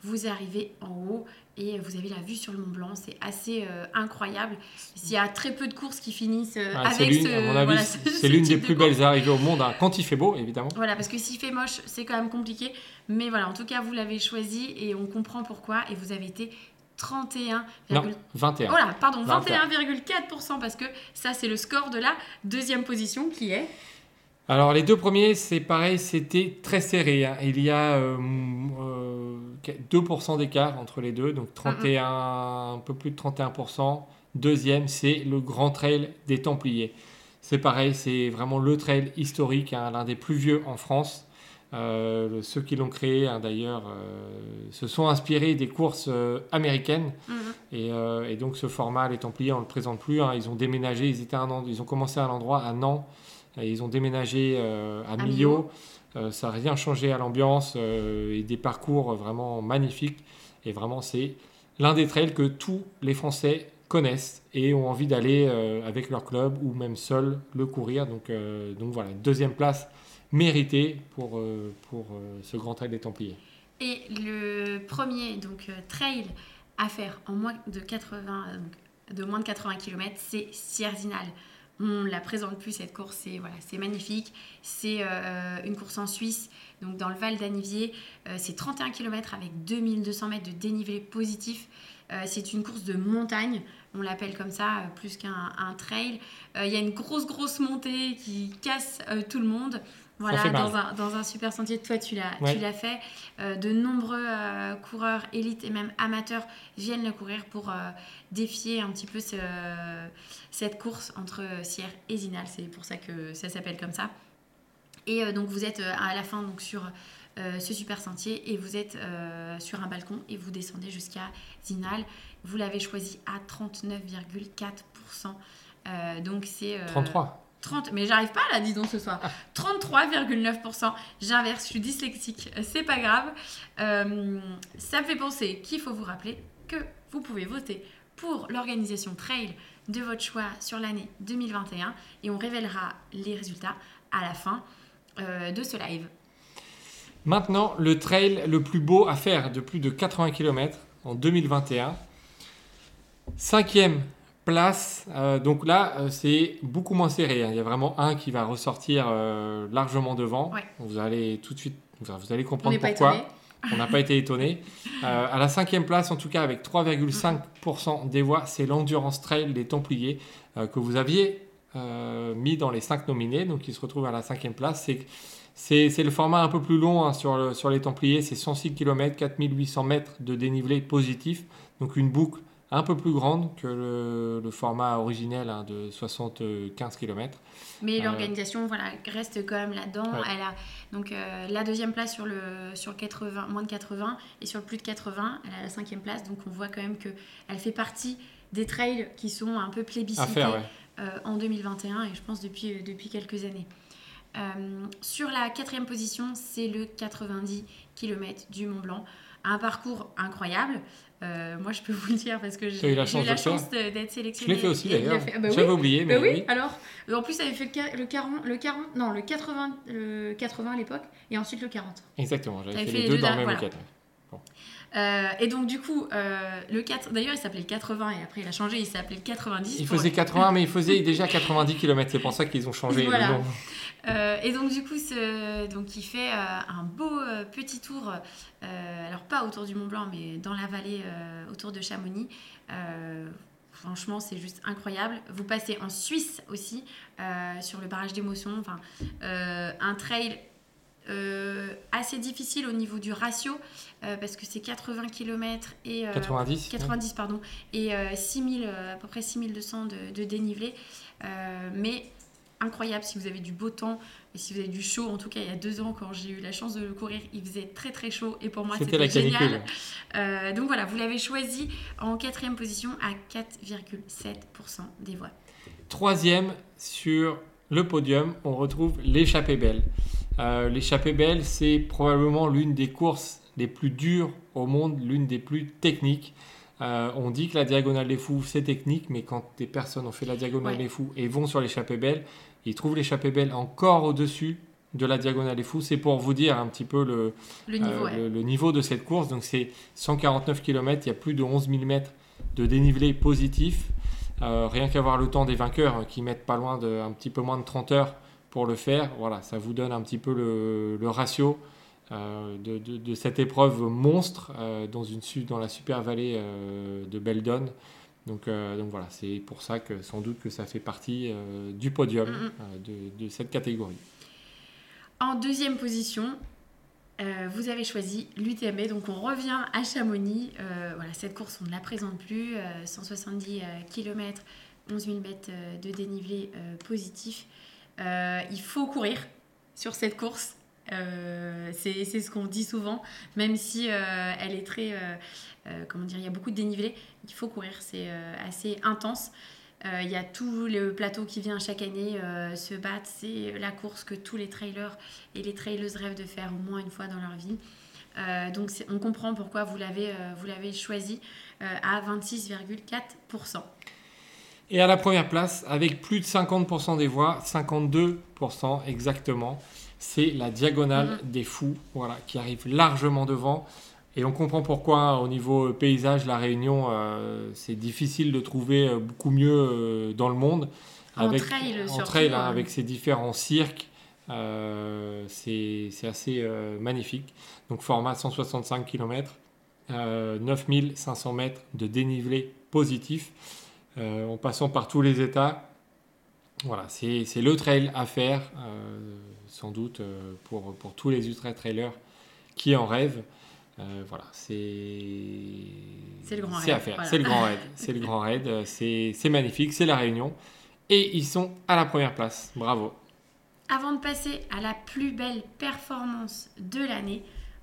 vous arrivez en haut et vous avez la vue sur le Mont Blanc, c'est assez euh, incroyable. Il y a très peu de courses qui finissent euh, avec ce. c'est l'une des plus belles arrivées au monde, hein, quand il fait beau, évidemment. Voilà, parce que s'il fait moche, c'est quand même compliqué. Mais voilà, en tout cas, vous l'avez choisi et on comprend pourquoi. Et vous avez été 31, non, 21. Voilà, pardon, 21,4% parce que ça, c'est le score de la deuxième position qui est. Alors les deux premiers, c'est pareil, c'était très serré. Hein. Il y a euh, 2% d'écart entre les deux, donc 31, un peu plus de 31%. Deuxième, c'est le Grand Trail des Templiers. C'est pareil, c'est vraiment le trail historique, hein, l'un des plus vieux en France. Euh, ceux qui l'ont créé, hein, d'ailleurs, euh, se sont inspirés des courses euh, américaines. Mm-hmm. Et, donc, ce format, les Templiers, on ne le présente plus. Ils ont déménagé, ils, étaient ils ont commencé à un endroit à Nantes, et ils ont déménagé à, Millau. Euh, ça n'a rien changé à l'ambiance euh, et des parcours vraiment magnifiques. Et vraiment, c'est l'un des trails que tous les Français connaissent et ont envie d'aller euh, avec leur club ou même seul le courir. Donc, donc voilà, deuxième place méritée pour, pour ce grand trail des Templiers. Et le premier donc, trail à faire en moins de 80, de moins de 80 km, c'est Sierzinal. On la présente plus cette course, c'est voilà, magnifique. C'est euh, une course en Suisse, donc dans le Val d'Anivier. Euh, c'est 31 km avec 2200 mètres de dénivelé positif. Euh, c'est une course de montagne, on l'appelle comme ça, plus qu'un trail. Il y a une grosse grosse montée qui casse tout le monde. Voilà, dans un, dans un, super sentier. Toi, tu l'as, fait. Euh, de nombreux euh, coureurs élites et même amateurs viennent le courir pour euh, défier un petit peu ce, cette course entre Sierre et Zinal. C'est pour ça que ça s'appelle comme ça. Et donc, vous êtes à la fin donc, sur ce super sentier et vous êtes sur un balcon et vous descendez jusqu'à Zinal. Vous l'avez choisi à 39,4%. donc, c'est. 33 30, mais j'arrive pas là, dis donc ce soir. 33,9%. J'inverse, je suis dyslexique, c'est pas grave. Euh, ça me fait penser qu'il faut vous rappeler que vous pouvez voter pour l'organisation Trail de votre choix sur l'année 2021 et on révélera les résultats à la fin euh, de ce live. Maintenant, le trail le plus beau à faire de plus de 80 km en 2021. Cinquième place, euh, donc là euh, c'est beaucoup moins serré. hein. Il y a vraiment un qui va ressortir euh, largement devant. Ouais. Vous allez tout de suite, vous allez comprendre pourquoi. On n'a pas été étonné. À la cinquième place, en tout cas avec 3,5% des voix, c'est l'Endurance Trail des Templiers que vous aviez mis dans les 5 nominés, donc il se retrouve à la cinquième place. C'est c'est c'est le format un peu plus long hein, sur, le- sur les Templiers, c'est 106 km, 4800 mètres de dénivelé positif, donc une boucle un peu plus grande que le, le format originel hein, de 75 km. Mais Euh, l'organisation voilà, reste quand même là-dedans. Ouais. Elle a donc euh, la deuxième place sur le, sur le 80, moins de 80 et sur le plus de 80, elle a la cinquième place. Donc on voit quand même qu'elle fait partie des trails qui sont un peu plébiscités faire, ouais. euh, en 2021 et je pense depuis, euh, depuis quelques années. Sur la quatrième position, c'est le 90 km du Mont Blanc. Un parcours incroyable. Euh, moi, je peux vous le dire parce que j'ai eu la chance d'être Je sélectionnée. l'ai fait aussi d'ailleurs. Ah bah oui. J'avais oublié, mais Bah oui, oui. alors euh, en plus avait fait le, ca- le 40, le 40, non le 80, le 80 à l'époque et ensuite le 40. Exactement, j'avais fait, fait les deux dans le même voilà. Euh, et donc du coup euh, le 4, d'ailleurs il s'appelait le 80 et après il a changé, il s'appelait le 90. Il faisait 80, mais il faisait déjà 90 km. C'est pour ça qu'ils ont changé Voilà. le nom. Euh, et donc du coup ce, donc il fait un beau petit tour, alors pas autour du Mont Blanc mais dans la vallée autour de Chamonix. Franchement, c'est juste incroyable. Vous passez en Suisse aussi, sur le barrage d'émotion. Enfin, un trail euh, assez difficile au niveau du ratio, euh, parce que c'est 80 km et... euh, 90 90 pardon et euh, 6000 euh, à peu près 6200 de, de dénivelé. Mais incroyable si vous avez du beau temps et si vous avez du chaud. En tout cas il y a deux ans quand j'ai eu la chance de le courir il faisait très très chaud et pour moi C'était génial. Donc voilà vous l'avez choisi en quatrième position à 4,7% des voix. Troisième sur le podium, on retrouve l'échappée belle. Euh, l'échappée belle, c'est probablement l'une des courses les plus dures au monde, l'une des plus techniques. Euh, on dit que la diagonale des fous, c'est technique, mais quand des personnes ont fait la diagonale Ouais. des fous et vont sur l'échappée belle, ils trouvent l'échappée belle encore au-dessus de la diagonale des fous. C'est pour vous dire un petit peu le, le niveau Euh, ouais. le, le niveau de cette course. Donc c'est 149 km, il y a plus de 11 000 mètres de dénivelé positif. Euh, rien qu'à voir le temps des vainqueurs hein, qui mettent pas loin de un petit peu moins de 30 heures pour le faire. Voilà, ça vous donne un petit peu le, le ratio euh, de, de- de cette épreuve monstre euh, dans, une, su- dans la super vallée euh, de Beldon. Donc, donc voilà, c'est pour ça que sans doute que ça fait partie du podium de, de cette catégorie. En deuxième position, vous avez choisi l'UTMB, donc on revient à Chamonix. Voilà, cette course, on ne la présente plus. euh, 170 km, 11 000 mètres de dénivelé positif. Euh, il faut courir sur cette course. Euh, c'est ce qu'on dit souvent, même si euh, elle est très, comment dire, il y a beaucoup de dénivelé, il faut courir, c'est assez intense. Il y a tout le plateau qui vient chaque année se battre. C'est la course que tous les trailers et les traileuses rêvent de faire au moins une fois dans leur vie. Donc on comprend pourquoi vous l'avez choisi à 26,4%. Et à la première place, avec plus de 50% des voix, 52% exactement, c'est la diagonale Mhm. des fous, voilà, qui arrive largement devant. Et on comprend pourquoi au niveau paysage, la Réunion, euh, c'est difficile de trouver euh, beaucoup mieux euh, dans le monde. En avec, trail, en surtout, trail, hein, euh. avec ces différents cirques, euh, c'est assez euh, magnifique. Donc format 165 km, euh, 9500 mètres de dénivelé positif, euh, en passant par tous les états. Voilà, c'est le trail à faire, euh, sans doute euh, pour, pour tous les ultra-trailers qui en rêvent. Euh, voilà, c'est le grand à raid, faire. voilà. C'est le grand raid. C'est le grand raid. c'est magnifique. C'est la Réunion. Et ils sont à la première place. Bravo. Avant de passer à la plus belle performance de l'année,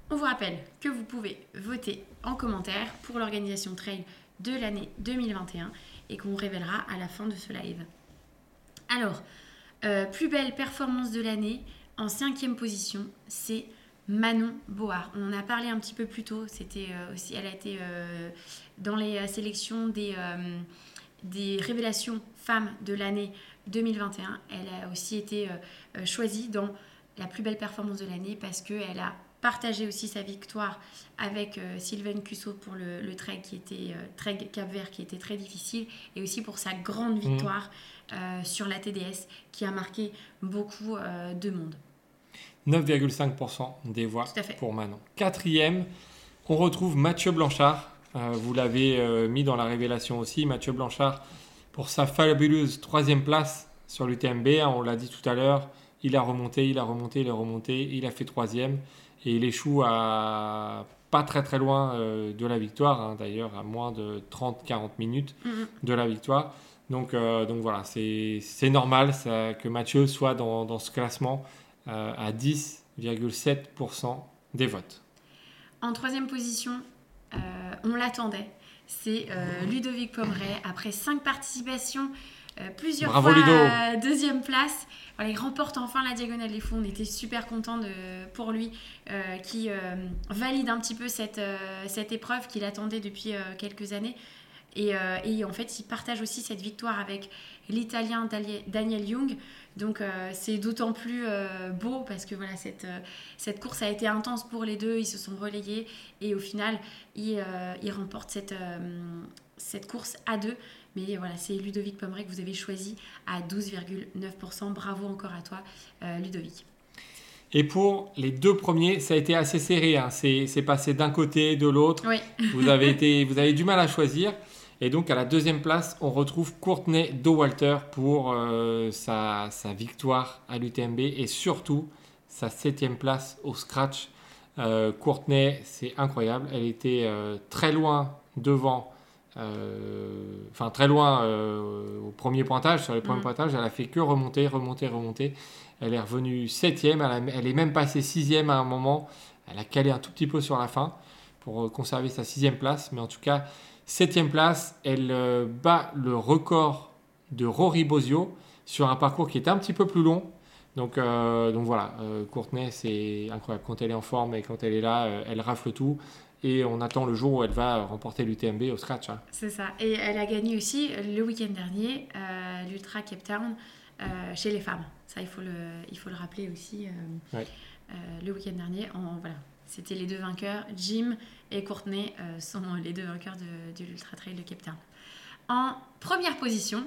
on vous rappelle que vous pouvez voter en commentaire pour l'organisation trail de l'année 2021 et qu'on révélera à la fin de ce live. Alors, euh, plus belle performance de l'année, en cinquième position, c'est Manon Board. On en a parlé un petit peu plus tôt. C'était euh, aussi, elle a été euh, dans les sélections des, des révélations femmes de l'année 2021. Elle a aussi été choisie dans la plus belle performance de l'année parce qu'elle a partagé aussi sa victoire avec euh, Sylvain Cusso pour le, le trek qui était euh, Cap Vert qui était très difficile et aussi pour sa grande mhm. victoire euh, sur la TDS qui a marqué beaucoup de monde. 9,5% des voix pour Manon. Quatrième, on retrouve Mathieu Blanchard. vous l'avez mis dans la révélation aussi. Mathieu Blanchard pour sa fabuleuse troisième place sur l'UTMB. Hein, on l'a dit tout à l'heure. Il a remonté, il a remonté, il a remonté. Il a fait troisième et il échoue à pas très très loin euh, de la victoire, hein, d'ailleurs à moins de 30-40 minutes de la victoire. Donc, euh, donc voilà, c'est normal que Mathieu soit dans, dans ce classement euh, à 10,7% des votes. En troisième position, on l'attendait, c'est Ludovic Pomeray. Après cinq participations, plusieurs Bravo, fois deuxième place, il remporte enfin la diagonale des fous. On était super content pour lui, euh, qui euh, valide un petit peu cette, euh, cette épreuve qu'il attendait depuis quelques années. Et, en fait, il partage aussi cette victoire avec l'Italien Daniel Young. Donc c'est d'autant plus beau parce que voilà, cette, cette course a été intense pour les deux. Ils se sont relayés et au final, ils, ils remportent cette, cette course à deux. Mais voilà, c'est Ludovic Pomeray que vous avez choisi à 12,9%. Bravo encore à toi, euh, Ludovic. Et pour les deux premiers, ça a été assez serré. Hein. C'est passé d'un côté, de l'autre. Vous, avez été, vous avez du mal à choisir. Et donc à la deuxième place, on retrouve Courtney Dowalter pour euh, sa, sa, victoire à l'UTMB et surtout sa septième place au scratch. Euh, Courtney, c'est incroyable. Elle était euh, très loin devant enfin très loin euh, au premier pointage, sur les premiers mm. pointages, elle a fait que remonter, remonter, remonter. Elle est revenue septième, elle, elle est même passée sixième à un moment. Elle a calé un tout petit peu sur la fin pour euh, conserver sa sixième place, mais en tout cas septième place, elle bat le record de Rory Bozio sur un parcours qui est un petit peu plus long. Donc, donc voilà, Courtenay, c'est incroyable. Quand elle est en forme et quand elle est là, elle rafle tout et on attend le jour où elle va remporter l'UTMB au scratch. Hein. C'est ça. Et elle a gagné aussi le week-end dernier euh, l'Ultra Cape Town euh, chez les femmes. Ça, il faut le, il faut le rappeler aussi. Euh, le week-end dernier, en, voilà, c'était les deux vainqueurs. Jim et Courtney sont les deux vainqueurs de, de l'Ultra Trail de Cape Town. En première position,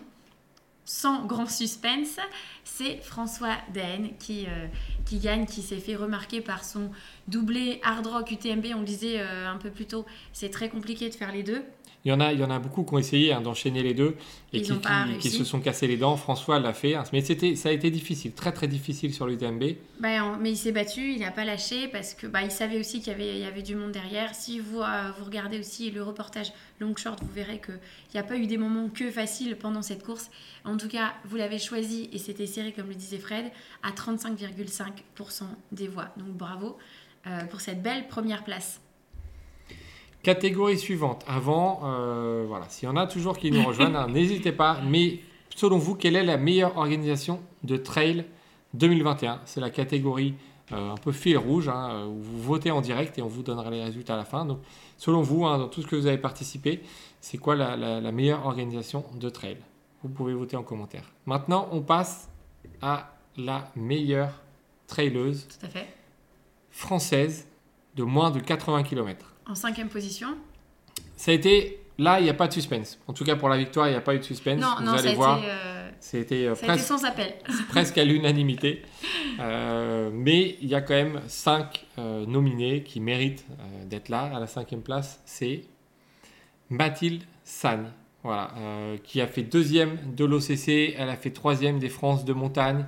sans grand suspense, c'est François Daen qui, euh, qui gagne, qui s'est fait remarquer par son doublé hard rock UTMB. On le disait euh, un peu plus tôt, c'est très compliqué de faire les deux. Il y en a, il y en a beaucoup qui ont essayé hein, d'enchaîner les deux et qui, qui, se sont cassés les dents. François l'a fait, hein. mais c'était, ça a été difficile, très très difficile sur l'UTMB. Bah, mais il s'est battu, il n'a pas lâché parce que bah, il savait aussi qu'il y avait, il y avait du monde derrière. Si vous, euh, vous regardez aussi le reportage long short, vous verrez qu'il n'y a pas eu des moments que faciles pendant cette course. En tout cas, vous l'avez choisi et c'était serré, comme le disait Fred, à 35,5% des voix. Donc bravo euh, pour cette belle première place. Catégorie suivante. Avant, euh, voilà, s'il y en a toujours qui nous rejoignent, n'hésitez pas. Mais selon vous, quelle est la meilleure organisation de trail 2021 C'est la catégorie euh, un peu fil rouge, hein, où vous votez en direct et on vous donnera les résultats à la fin. Donc, selon vous, hein, dans tout ce que vous avez participé, c'est quoi la, meilleure organisation de trail? Vous pouvez voter en commentaire. Maintenant, on passe à la meilleure traileuse française de moins de 80 km. En cinquième position Ça a été. Là, il n'y a pas de suspense. En tout cas, pour la victoire, il n'y a pas eu de suspense. Non, Vous non, allez ça voir. Euh, C'était euh, presque, sans appel. presque à l'unanimité. Euh, mais il y a quand même cinq nominés qui méritent d'être là. À la cinquième place, c'est Mathilde Sagne. Voilà, qui a fait deuxième de l'OCC, elle a fait troisième des France de montagne,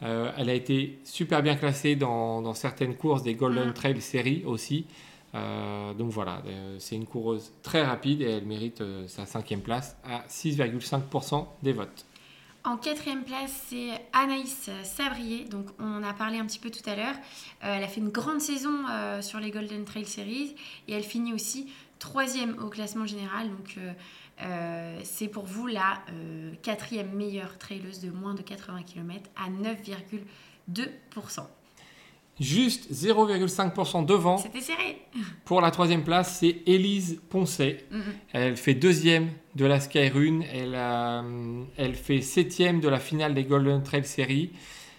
elle a été super bien classée dans, dans certaines courses des Golden mm. Trail Series aussi. Euh, donc voilà, euh, c'est une coureuse très rapide et elle mérite euh, sa cinquième place à 6,5% des votes. En quatrième place, c'est Anaïs Sabrier. Donc, on en a parlé un petit peu tout à l'heure. elle a fait une grande saison sur les Golden Trail Series et elle finit aussi troisième au classement général. Donc, c'est pour vous la quatrième meilleure traileuse de moins de 80 km à 9,2%. Juste 0,5% devant. C'était serré. Pour la troisième place, c'est Élise Poncet. Mm, mm. Elle fait deuxième de la Skyrun. Elle, euh, elle fait septième de la finale des Golden Trail Series.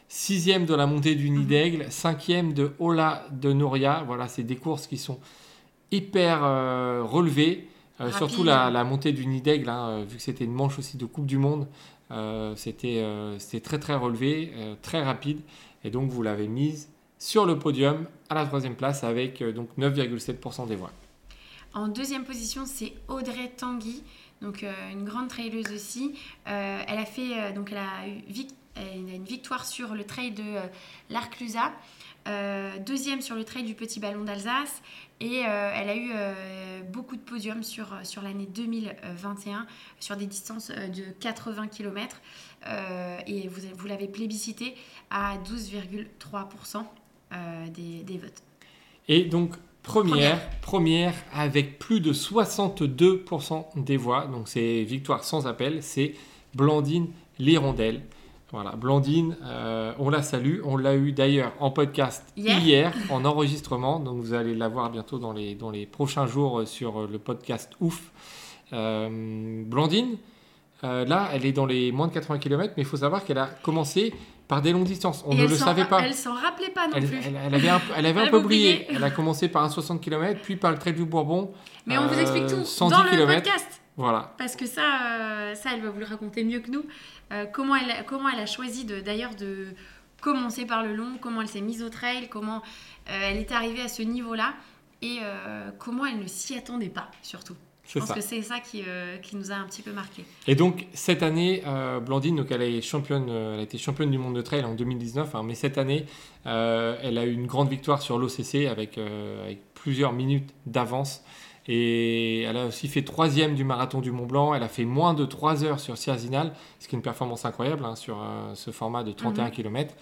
Sixième de la montée du Nid d'Aigle. Cinquième de Ola de Nouria. Voilà, c'est des courses qui sont hyper euh, relevées. Euh, surtout la, la montée du Nid d'Aigle, hein, vu que c'était une manche aussi de Coupe du Monde. c'était très très relevé, très rapide. Et donc vous l'avez mise sur le podium à la troisième place avec euh, donc 9,7% des voix. En deuxième position, c'est Audrey Tanguy, donc euh, une grande traileuse aussi. Euh, elle a fait donc elle a eu une victoire sur le trail de l'Arclusa, deuxième sur le trail du Petit Ballon d'Alsace et elle a eu beaucoup de podiums sur, sur l'année 2021 sur des distances de 80 km et vous, vous l'avez plébiscité à 12,3% euh, des, des votes. Et donc, première, première avec plus de 62% des voix. Donc, c'est victoire sans appel. C'est Blandine Lirondelle. Voilà, Blandine, euh, on la salue. On l'a eu d'ailleurs en podcast Hier. hier, en enregistrement. Donc, vous allez la voir bientôt dans les, dans les prochains jours euh, sur le podcast Ouf. Euh, Blandine, euh, là, elle est dans les moins de 80 km, mais il faut savoir qu'elle a commencé par des longues distances. On Et ne le savait pas. Elle s'en rappelait pas non Elle, plus. elle- elle avait un, peu- elle avait un Elle peu oublié. Elle a commencé par un 60 km, puis par le trait du Bourbon. Mais on vous explique Euh, tout 110 dans le kilomètres. podcast. Voilà. Parce que ça, euh, ça, elle va vous le raconter mieux que nous. Euh, comment, elle, a- comment elle a choisi d'ailleurs de, commencer par le long, comment elle s'est mise au trail, comment elle est arrivée à ce niveau-là et comment elle ne s'y attendait pas, surtout. Je pense ça. que c'est ça qui, euh, qui nous a un petit peu marqué. Et donc, cette année, euh, Blandine, donc elle, est championne, euh, elle a été championne du monde de trail en 2019, hein, mais cette année, euh, elle a eu une grande victoire sur l'OCC avec, avec plusieurs minutes d'avance. Et elle a aussi fait troisième du marathon du Mont Blanc. Elle a fait moins de 3 heures sur Cierzinal, ce qui est une performance incroyable hein, sur ce format de 31 Mhm. km.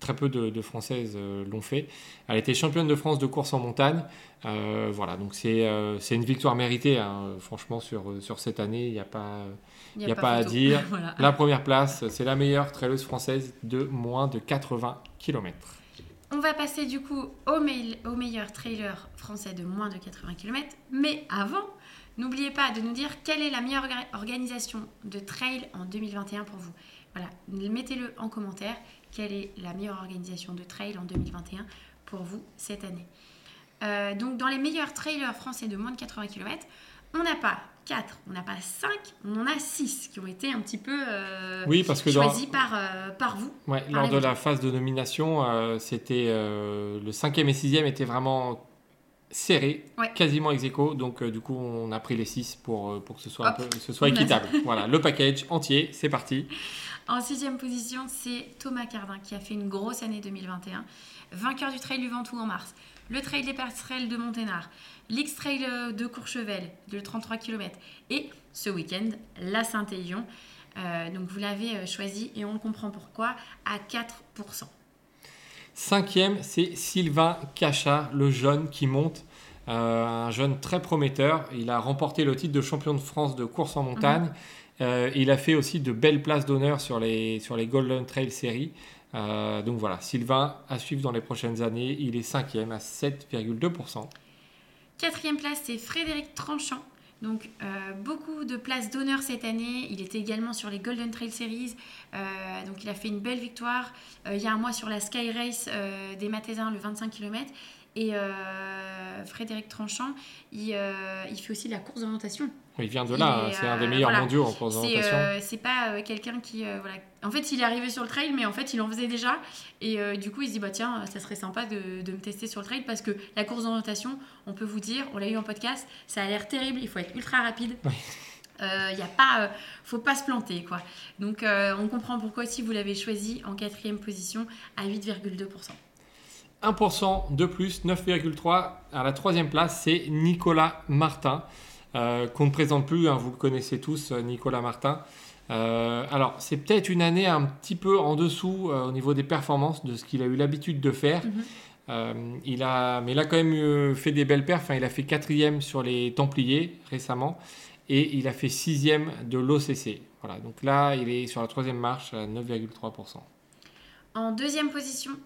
Très peu de, de Françaises euh, l'ont fait. Elle été championne de France de course en montagne. Euh, voilà, donc c'est euh, c'est une victoire méritée. hein, franchement, sur, sur cette année, il n'y a pas. Y a pas à dire. Voilà. La première place, c'est la meilleure traileuse française de moins de 80 km. On va passer du coup au, mail- au meilleur trailer français de moins de 80 km. Mais avant, n'oubliez pas de nous dire quelle est la meilleure orga- organisation de trail en 2021 pour vous. Voilà, mettez-le en commentaire. Quelle est la meilleure organisation de trail en 2021 pour vous cette année Euh, Donc, dans les meilleurs trailers français de moins de 80 km, on n'a pas 4, on n'a pas 5, on en a 6 qui ont été un petit peu euh, Oui, parce que dans, choisis par, euh, par vous. ouais, lors de la phase de nomination, c'était le cinquième et sixième étaient vraiment serrés, Ouais. quasiment ex aequo. Donc du coup, on a pris les 6 pour, pour que ce soit, un peu, ce soit équitable. voilà, le package entier, c'est parti. En sixième position, c'est Thomas Cardin qui a fait une grosse année 2021. Vainqueur du Trail du Ventoux en mars, le Trail des Passerelles de Monténard, l'X-Trail euh, de Courchevel de 33 km et ce week-end, la Saint-Élion. Euh, donc vous l'avez euh, choisi et on le comprend pourquoi à 4%. Cinquième, c'est Sylvain Cachat, le jeune qui monte. Euh, un jeune très prometteur. Il a remporté le titre de champion de France de course en montagne. Euh, il a fait aussi de belles places d'honneur sur les, sur les Golden Trail Series. Euh, donc voilà, Sylvain à suivre dans les prochaines années. Il est cinquième à 7,2%. Quatrième place, c'est Frédéric Tranchant. Donc, euh, beaucoup de places d'honneur cette année. Il était également sur les Golden Trail Series. Donc, il a fait une belle victoire. Il y a un mois sur la Sky Race des Mathésins, le 25 km. Et Frédéric Tranchant, il, fait aussi la course d'orientation. Il vient de là, hein, est, c'est un des euh, meilleurs voilà. mondiaux en C'est d'orientation. euh, c'est pas euh, quelqu'un qui. euh, voilà. En fait, il est arrivé sur le trail, mais en fait, il en faisait déjà. Et euh, du coup, il se dit bah, tiens, ça serait sympa de, de me tester sur le trail parce que la course d'orientation, on peut vous dire, on l'a eu en podcast, ça a l'air terrible, il faut être ultra rapide. Oui. Il y a pas, euh, faut pas se planter quoi. Donc euh, on comprend pourquoi si vous l'avez choisi en quatrième position à 8,2%. 1% de plus, 9,3. À la troisième place, c'est Nicolas Martin, euh, qu'on ne présente plus, hein, vous le connaissez tous, euh, Nicolas Martin. Euh, alors, c'est peut-être une année un petit peu en dessous euh, au niveau des performances de ce qu'il a eu l'habitude de faire. Mhm. Euh, il a, mais il a quand même euh, fait des belles perfs. Enfin, il a fait quatrième sur les Templiers récemment et il a fait sixième de l'OCC. Voilà, donc là, il est sur la troisième marche à 9,3%. En deuxième position, euh,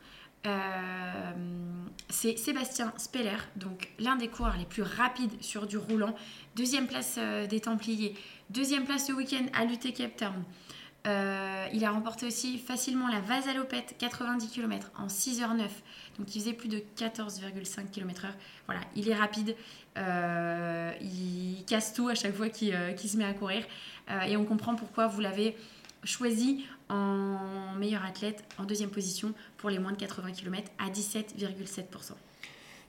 c'est Sébastien Speller, donc l'un des coureurs les plus rapides sur du roulant. Deuxième place euh, des Templiers. Deuxième place ce week-end à l'UT Cape Town. Euh, il a remporté aussi facilement la Vasalopette 90 km en 6h09. Donc il faisait plus de 14,5 km/h. Voilà, il est rapide. il casse tout à chaque fois qu'il se met à courir. et on comprend pourquoi vous l'avez choisi en meilleur athlète en deuxième position pour les moins de 80 km à 17,7%.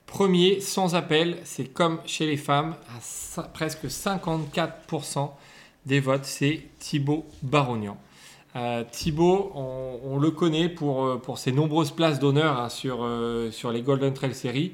Premier, sans appel, c'est comme chez les femmes, à presque 54% des votes, c'est Thibaut Barognan. Euh, Thibaut, on, le connaît pour, euh, pour ses nombreuses places d'honneur hein, sur, euh, sur les Golden Trail Series.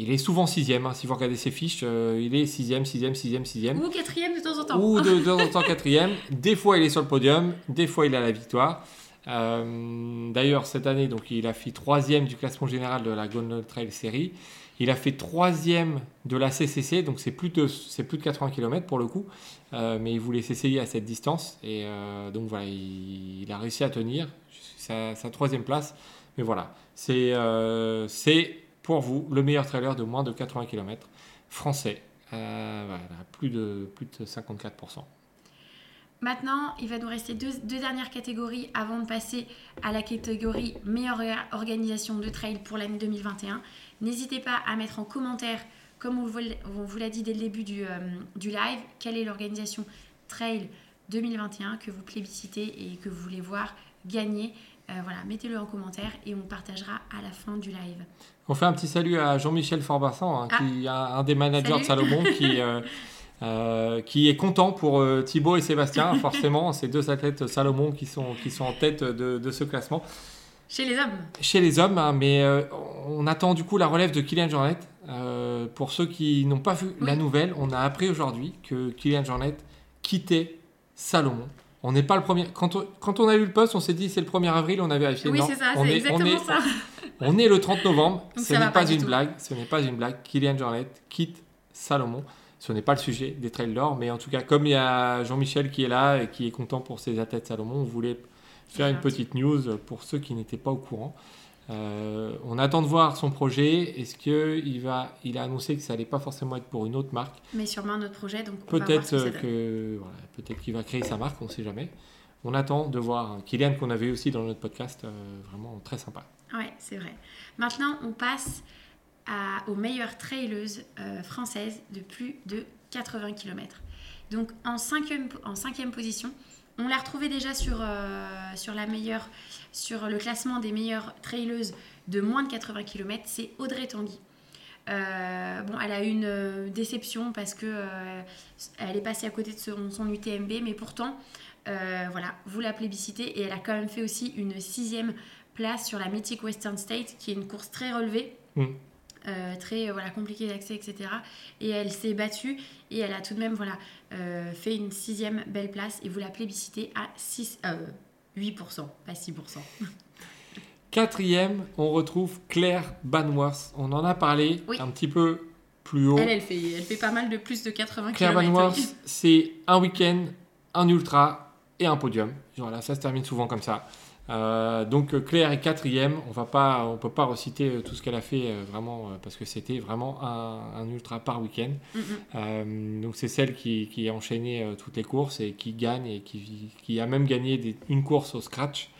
Il est souvent sixième, hein, si vous regardez ses fiches, euh, il est sixième, sixième, sixième, sixième. Ou quatrième de temps en temps. Ou de, temps en temps quatrième. Des fois il est sur le podium, des fois il a la victoire. Euh, d'ailleurs cette année, donc il a fait troisième du classement général de la Golden Trail Series. Il a fait troisième de la CCC, donc c'est plus de c'est plus de 80 km pour le coup, euh, mais il voulait s'essayer à cette distance et donc voilà, il, a réussi à tenir sa, sa troisième place. Mais voilà, c'est c'est pour vous le meilleur trailer de moins de 80 km français. Euh, plus de, plus de 54%. Maintenant, il va nous rester deux, dernières catégories avant de passer à la catégorie meilleure organisation de trail pour l'année 2021. N'hésitez pas à mettre en commentaire, comme on vous, l'a dit dès le début du, euh, live, quelle est l'organisation trail 2021 que vous plébiscitez et que vous voulez voir gagner. Euh, voilà, mettez-le en commentaire et on partagera à la fin du live. On fait un petit salut à Jean-Michel Forbassan, hein, qui est un des managers de Salomon, qui, euh, euh, qui est content pour Thibaut et Sébastien, forcément, ces deux athlètes Salomon qui sont, qui sont en tête de, ce classement. Chez les hommes Chez les hommes, hein, mais on attend du coup la relève de Kylian Jornet. pour ceux qui n'ont pas vu la nouvelle, on a appris aujourd'hui que Kylian Jornet quittait Salomon. On n'est pas le premier. Quand on, quand on, a lu le poste, on s'est dit c'est le 1er avril, on a vérifié. Oui, c'est ça, c'est exactement ça. On, est le 30 novembre, ce n'est pas, une blague. Ce n'est pas une blague. Kylian Jornet quitte Salomon. Ce n'est pas le sujet des trails d'or, mais en tout cas, comme il y a Jean-Michel qui est là et qui est content pour ses athlètes Salomon, on voulait faire une petite news pour ceux qui n'étaient pas au courant. Euh, on attend de voir son projet. Est-ce qu'il va, il a annoncé que ça allait pas forcément être pour une autre marque, mais sûrement un autre projet. Donc peut-être que, peut-être qu'il va créer sa marque, on ne sait jamais. On attend de voir Kylian qu'on avait aussi dans notre podcast, euh, vraiment très sympa. Ouais, c'est vrai. Maintenant, on passe aux meilleures traileuses euh, françaises de plus de 80 km. Donc en cinquième, position, on l'a retrouvée déjà sur, euh, le classement des meilleures traileuses de moins de 80 km, c'est Audrey Tanguy. Euh, bon, elle a eu une euh, déception parce que elle est passée à côté de son, UTMB, mais pourtant, voilà, vous la plébiscitez et elle a quand même fait aussi une sixième place sur la Mythic Western State, qui est une course très relevée. Mm. Euh, très voilà, compliqué d'accès, etc. Et elle s'est battue et elle a tout de même voilà, euh, fait une sixième belle place et vous la plébiscitez à 6, 8%, euh, pas 6%. Quatrième, on retrouve Claire Banworth. On en a parlé un petit peu plus haut. Elle, elle fait, elle fait pas mal de plus de 80 Claire km. Banworth, c'est un week-end, un ultra et un podium. Voilà, ça se termine souvent comme ça. Euh, donc euh, Claire est quatrième. On va pas, on peut pas reciter euh, tout ce qu'elle a fait vraiment parce que c'était vraiment un, ultra par week-end. donc c'est celle qui, a enchaîné toutes les courses et qui gagne et qui, a même gagné une course au scratch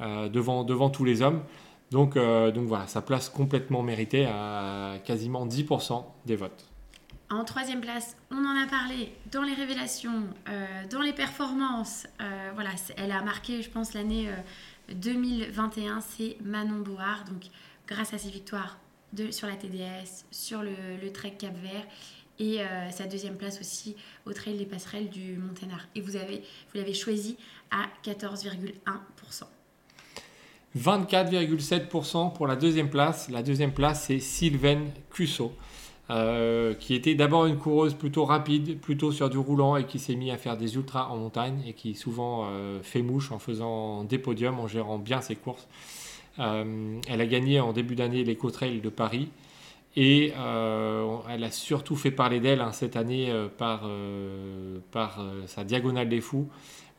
devant, devant tous les hommes. Donc, donc voilà, sa place complètement méritée à quasiment 10% des votes. En troisième place, on en a parlé dans les révélations, dans les performances. voilà, elle a marqué, je pense, l'année 2021, c'est Manon Board. Donc, grâce à ses victoires sur la TDS, sur le, Trek Cap Vert et euh, sa deuxième place aussi au Trail des Passerelles du Monténard. Et vous avez, vous l'avez choisi à 14,1%. 24,7% pour la deuxième place. La deuxième place, c'est Sylvaine Cusso. Euh, qui était d'abord une coureuse plutôt rapide, plutôt sur du roulant et qui s'est mis à faire des ultras en montagne et qui souvent euh, fait mouche en faisant des podiums, en gérant bien ses courses. Euh, elle a gagné en début d'année l'éco-trail de Paris et elle a surtout fait parler d'elle hein, cette année par, par sa diagonale des fous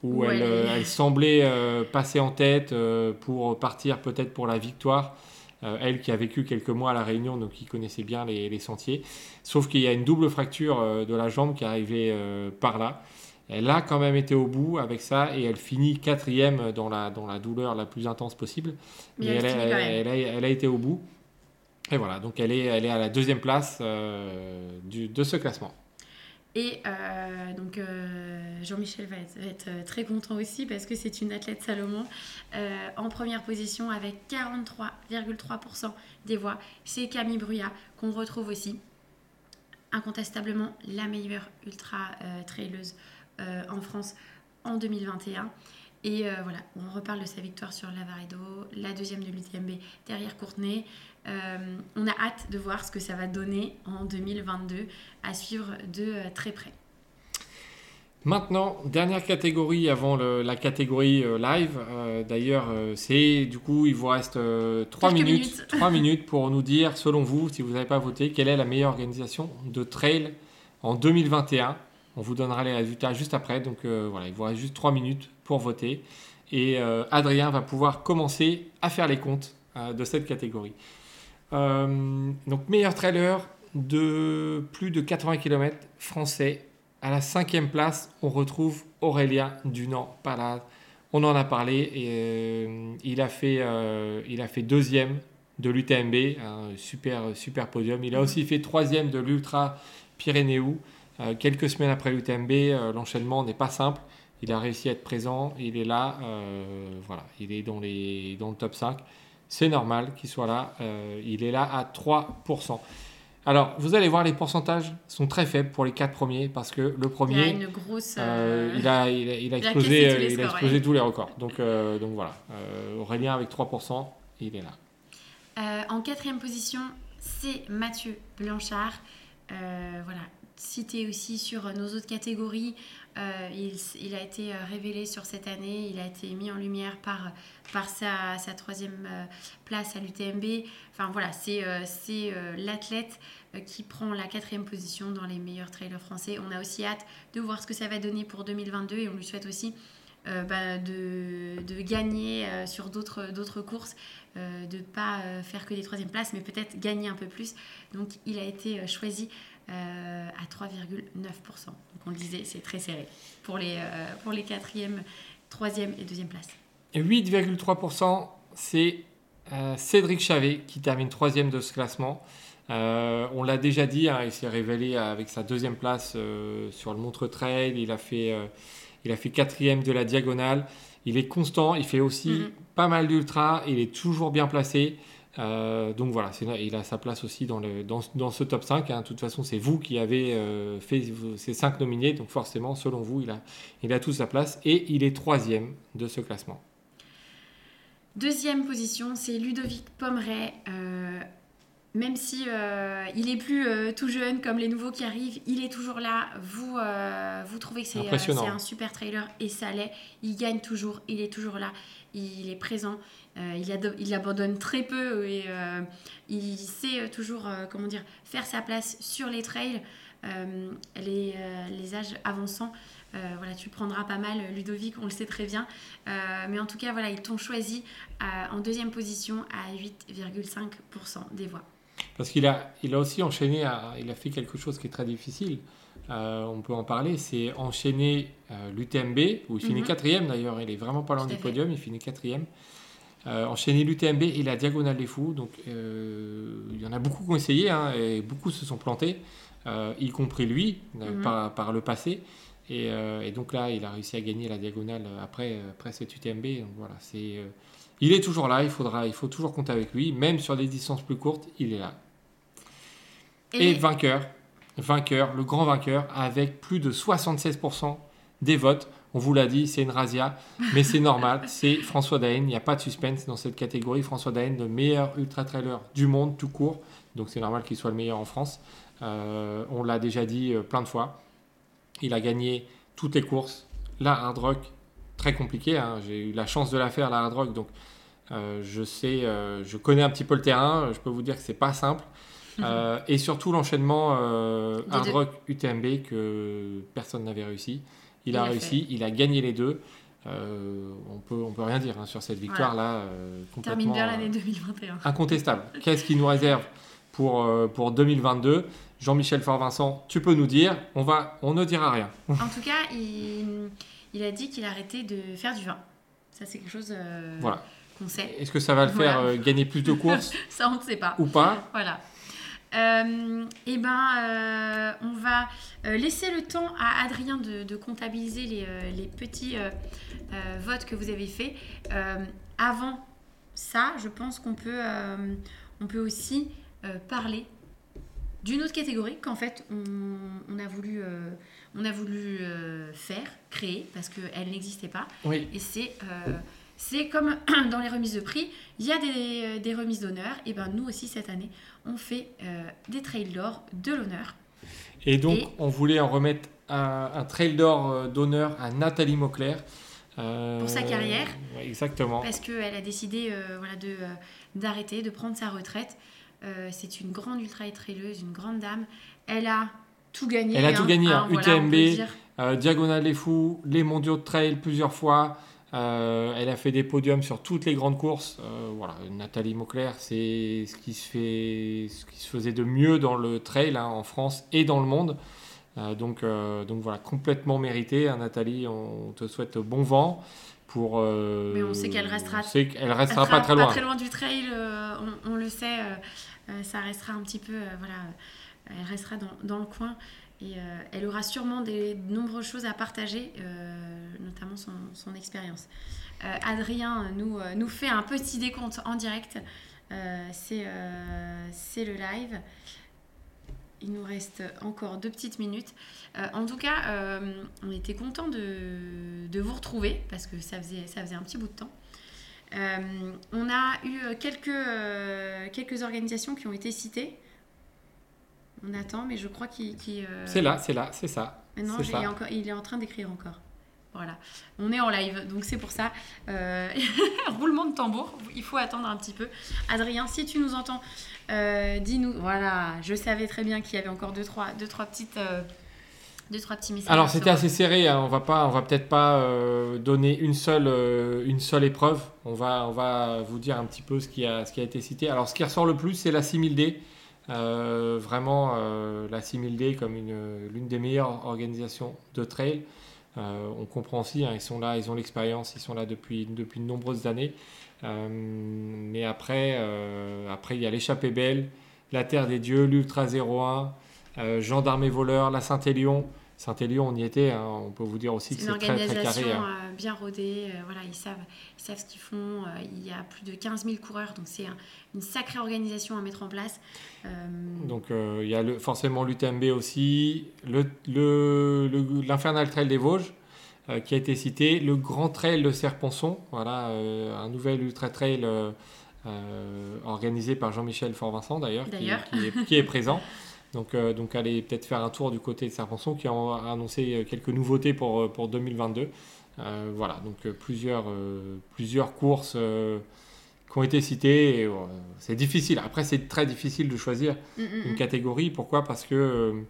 où elle, elle, semblait passer en tête pour partir peut-être pour la victoire. Elle qui a vécu quelques mois à La Réunion, donc qui connaissait bien les, sentiers. Sauf qu'il y a une double fracture de la jambe qui est arrivée par là. Elle a quand même été au bout avec ça et elle finit quatrième dans la, dans la douleur la plus intense possible. Mais, elle, a, été au bout. Et voilà, donc elle est, elle est à la deuxième place euh, du, de ce classement. Et euh, donc euh, Jean-Michel va être, très content aussi parce que c'est une athlète Salomon en première position avec 43,3% des voix. C'est Camille Bruyat qu'on retrouve aussi incontestablement la meilleure ultra traileuse euh, en France en 2021. Et euh, voilà, on reparle de sa victoire sur Lavaredo, la deuxième de l'UTMB derrière Courtenay. Euh, on a hâte de voir ce que ça va donner en 2022 à suivre de très près. Maintenant, dernière catégorie avant la catégorie live. D'ailleurs, c'est du coup, il vous reste 3 minutes, 3 minutes pour nous dire, selon vous, si vous n'avez pas voté, quelle est la meilleure organisation de trail en 2021. On vous donnera les résultats juste après. Donc euh, voilà, il vous reste juste 3 minutes pour voter. Et euh, Adrien va pouvoir commencer à faire les comptes euh, de cette catégorie. Donc meilleur trailer de plus de 80 km français. À la cinquième place, on retrouve Aurélien Dunant Palade. On en a parlé et il, a fait, il a fait deuxième de l'UTMB, un super, super podium. Il a aussi fait troisième de l'Ultra Pyrénéou. Euh, quelques semaines après l'UTMB, euh, l'enchaînement n'est pas simple. Il a réussi à être présent, il est là, euh, voilà, il est dans, les, dans le top 5. C'est normal qu'il soit là, il est là à 3%. Alors, vous allez voir, les pourcentages sont très faibles pour les quatre premiers parce que le premier, il a, une grosse, il, a, il, a, explosé, il a explosé tous les records. Donc, donc voilà, Aurélien avec 3%, il est là. en quatrième position, c'est Mathieu Blanchard. voilà, cité aussi sur nos autres catégories. Euh, il, a été euh, révélé sur cette année, il a été mis en lumière par, par sa, sa troisième euh, place à l'UTMB. Enfin voilà, c'est l'athlète qui prend la quatrième position dans les meilleurs trailers français. On a aussi hâte de voir ce que ça va donner pour 2022 et on lui souhaite aussi bah, de, de, gagner sur d'autres courses, de ne pas faire que des troisièmes places, mais peut-être gagner un peu plus. Donc il a été choisi euh, à 3,9%. Donc on le disait, c'est très serré pour les, euh, pour les quatrième, troisième et deuxième places. 8,3%, c'est euh, Cédric Chavet qui termine troisième de ce classement. on l'a déjà dit, hein, il s'est révélé avec sa deuxième place sur le Montre Trail. Il a fait, il a fait quatrième de la diagonale. Il est constant, il fait aussi mm-hmm. pas mal d'ultra, il est toujours bien placé. Euh, donc voilà, il a sa place aussi dans, le, dans, dans ce top 5. Hein. De toute façon, c'est vous qui avez euh, fait ces 5 nominés, donc forcément, selon vous, il a, il a toute sa place et il est troisième de ce classement. Deuxième position, c'est Ludovic Pomeray. Euh, même si il est plus tout jeune comme les nouveaux qui arrivent, il est toujours là. Vous, vous trouvez que c'est un super trailer et ça l'est. Il gagne toujours, il est toujours là, il est présent. Euh, il, abandonne très peu et euh, il sait toujours euh, comment dire, faire sa place sur les trails. Les, les, âges avançant, voilà, tu prendras pas mal Ludovic, on le sait très bien. mais en tout cas, voilà, ils t'ont choisi en deuxième position à 8,5% des voix. Parce qu'il a, il a aussi enchaîné, il a fait quelque chose qui est très difficile. on peut en parler, c'est enchaîner l'UTMB, où il finit mhm. quatrième d'ailleurs, il est vraiment pas loin du podium, il finit quatrième. Euh, enchaîner l'UTMB et la Diagonale des Fous. Donc, euh, il y en a beaucoup qui ont essayé hein, et beaucoup se sont plantés, euh, y compris lui mhm. par, le passé. Et, donc là, il a réussi à gagner la Diagonale après, après cette UTMB. Donc voilà, c'est, il est toujours là, il, faudra, il faut toujours compter avec lui. Même sur des distances plus courtes, il est là. Et, et vainqueur, vainqueur, le grand vainqueur, avec plus de 76% des votes. On vous l'a dit, c'est une razzia, mais c'est normal. C'est François Daen. Il n'y a pas de suspense dans cette catégorie. François Daen, le meilleur ultra trailer du monde, tout court. Donc c'est normal qu'il soit le meilleur en France. Euh, on l'a déjà dit euh, plein de fois. Il a gagné toutes les courses. La hard rock, très compliqué. Hein. J'ai eu la chance de la faire, la hard rock. Donc euh, je sais, je connais un petit peu le terrain. Je peux vous dire que c'est pas simple. et surtout l'enchaînement hard rock UTMB que personne n'avait réussi. Il, a réussi, il a gagné les deux. on peut on peut rien dire hein, sur cette victoire là. Termine bien l'année 2021. incontestable. Qu'est-ce qui nous réserve pour pour 2022 Jean-Michel Fort-Vincent, tu peux nous dire, on, va, on ne dira rien. En tout cas, il, a dit qu'il arrêtait de faire du vin. Ça, c'est quelque chose euh, qu'on sait. Est-ce que ça va le faire euh, gagner plus de courses Ça, on ne sait pas. Ou pas? Voilà. Euh, eh ben, on va laisser le temps à Adrien de, comptabiliser les, les petits votes que vous avez faits. avant ça, je pense qu'on peut, on peut aussi parler d'une autre catégorie qu'en fait on, a voulu, euh, on a voulu euh, faire, créer, parce qu'elle n'existait pas. Oui. Et c'est, euh, c'est comme dans les remises de prix, il y a des, des remises d'honneur. Et ben nous aussi cette année, on fait des trails d'or de l'honneur. Et donc on voulait en remettre un, un trail d'or d'honneur à Nathalie Mauclair. pour sa carrière. exactement. Parce qu'elle a décidé voilà, de, d'arrêter, de prendre sa retraite. Euh, c'est une grande ultra étraileuse, une grande dame. Elle a tout gagné. Elle a tout gagné, hein. UTMB, hein, euh, Diagonale des Fous, les mondiaux de trail plusieurs fois. Euh, elle a fait des podiums sur toutes les grandes courses. voilà, Nathalie Mauclair, c'est ce qui se fait, ce qui se faisait de mieux dans le trail hein, en France et dans le monde. donc, donc voilà, complètement mérité. Nathalie, on te souhaite bon vent. Pour, Mais on sait qu'elle restera, elle restera, pas très loin. Pas très loin du trail, on, le sait. Euh, ça restera un petit peu, euh, voilà, elle restera dans, dans le coin et euh, elle aura sûrement des nombreuses choses à partager, notamment son, expérience. Adrien nous, fait un petit décompte en direct. c'est le live. Il nous reste encore deux petites minutes. en tout cas, on était content de, de, vous retrouver parce que ça faisait, ça faisait un petit bout de temps. Euh, on a eu euh, quelques, euh, quelques organisations qui ont été citées. On attend, mais je crois qu'il. C'est là, c'est là, c'est ça. non, il, Est encore, il est en train d'écrire encore. Voilà. On est en live, donc c'est pour ça. roulement de tambour, il faut attendre un petit peu. Adrien, si tu nous entends, dis-nous. Voilà, je savais très bien qu'il y avait encore deux, trois, deux, trois petites trois petits messages. Alors c'était assez serré, hein. on va pas, on va peut-être pas euh, donner une seule, euh, une seule épreuve. On va, on va vous dire un petit peu ce qui a, ce qui a été cité. Alors ce qui ressort le plus, c'est la 6000D. Euh, vraiment la 6000D comme une, l'une des meilleures organisations de trail. on comprend aussi, hein, ils sont là, ils ont l'expérience, ils sont là depuis, depuis de nombreuses années. mais après, après il y a l'échappée belle, la Terre des Dieux, l'Ultra 01. Gendarme et voleur, la Saint-Élion, Saint-Élion, on y était. Hein. on peut vous dire aussi que c'est très, très carré. Hein. Euh, bien rodée. Euh, voilà, ils savent, ils savent ce qu'ils font. Euh, il y a plus de 15 000 coureurs, donc c'est une sacrée organisation à mettre en place. Donc il y a le, forcément l'UTMB aussi, l'Infernal le, Trail des Vosges qui a été cité, le Grand Trail de Serponçon, voilà, un nouvel ultra trail organisé par Jean-Michel Fort-Vincent d'ailleurs, qui, qui, est présent. Donc, euh, donc allez peut-être faire un tour du côté de Serpenson qui a annoncé euh, quelques nouveautés pour, euh, pour 2022. voilà, donc plusieurs, plusieurs courses qui ont été citées. c'est difficile. Après, c'est très difficile de choisir mm, mm, une mm. catégorie. Pourquoi? Parce que,